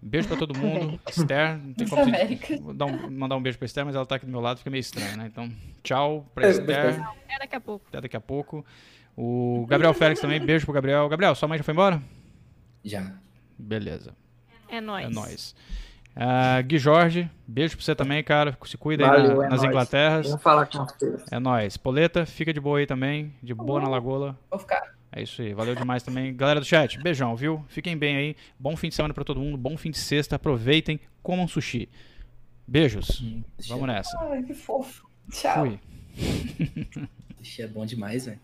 Beijo pra todo mundo. [LAUGHS] Esther, não tem como dar um, mandar um beijo pra Esther, mas ela tá aqui do meu lado, fica meio estranho, né? Então, tchau pra Esther. Até daqui a pouco. Até daqui a pouco. O Gabriel Félix também, beijo pro Gabriel. Gabriel, sua mãe já foi embora? Já. Beleza. É nóis. É nóis. Uh, Gui Jorge, beijo pra você também, cara. Se cuida Valeu, aí na, é nas nóis. Inglaterras. Vamos falar com vocês. É nóis. Poleta, fica de boa aí também. De boa na lagoa. Vou ficar. É isso aí, valeu demais também. Galera do chat, beijão, viu? Fiquem bem aí. Bom fim de semana para todo mundo, bom fim de sexta. Aproveitem, comam sushi. Beijos. Vamos nessa. Ai, que fofo. Tchau. Fui. Sushi é bom demais, velho.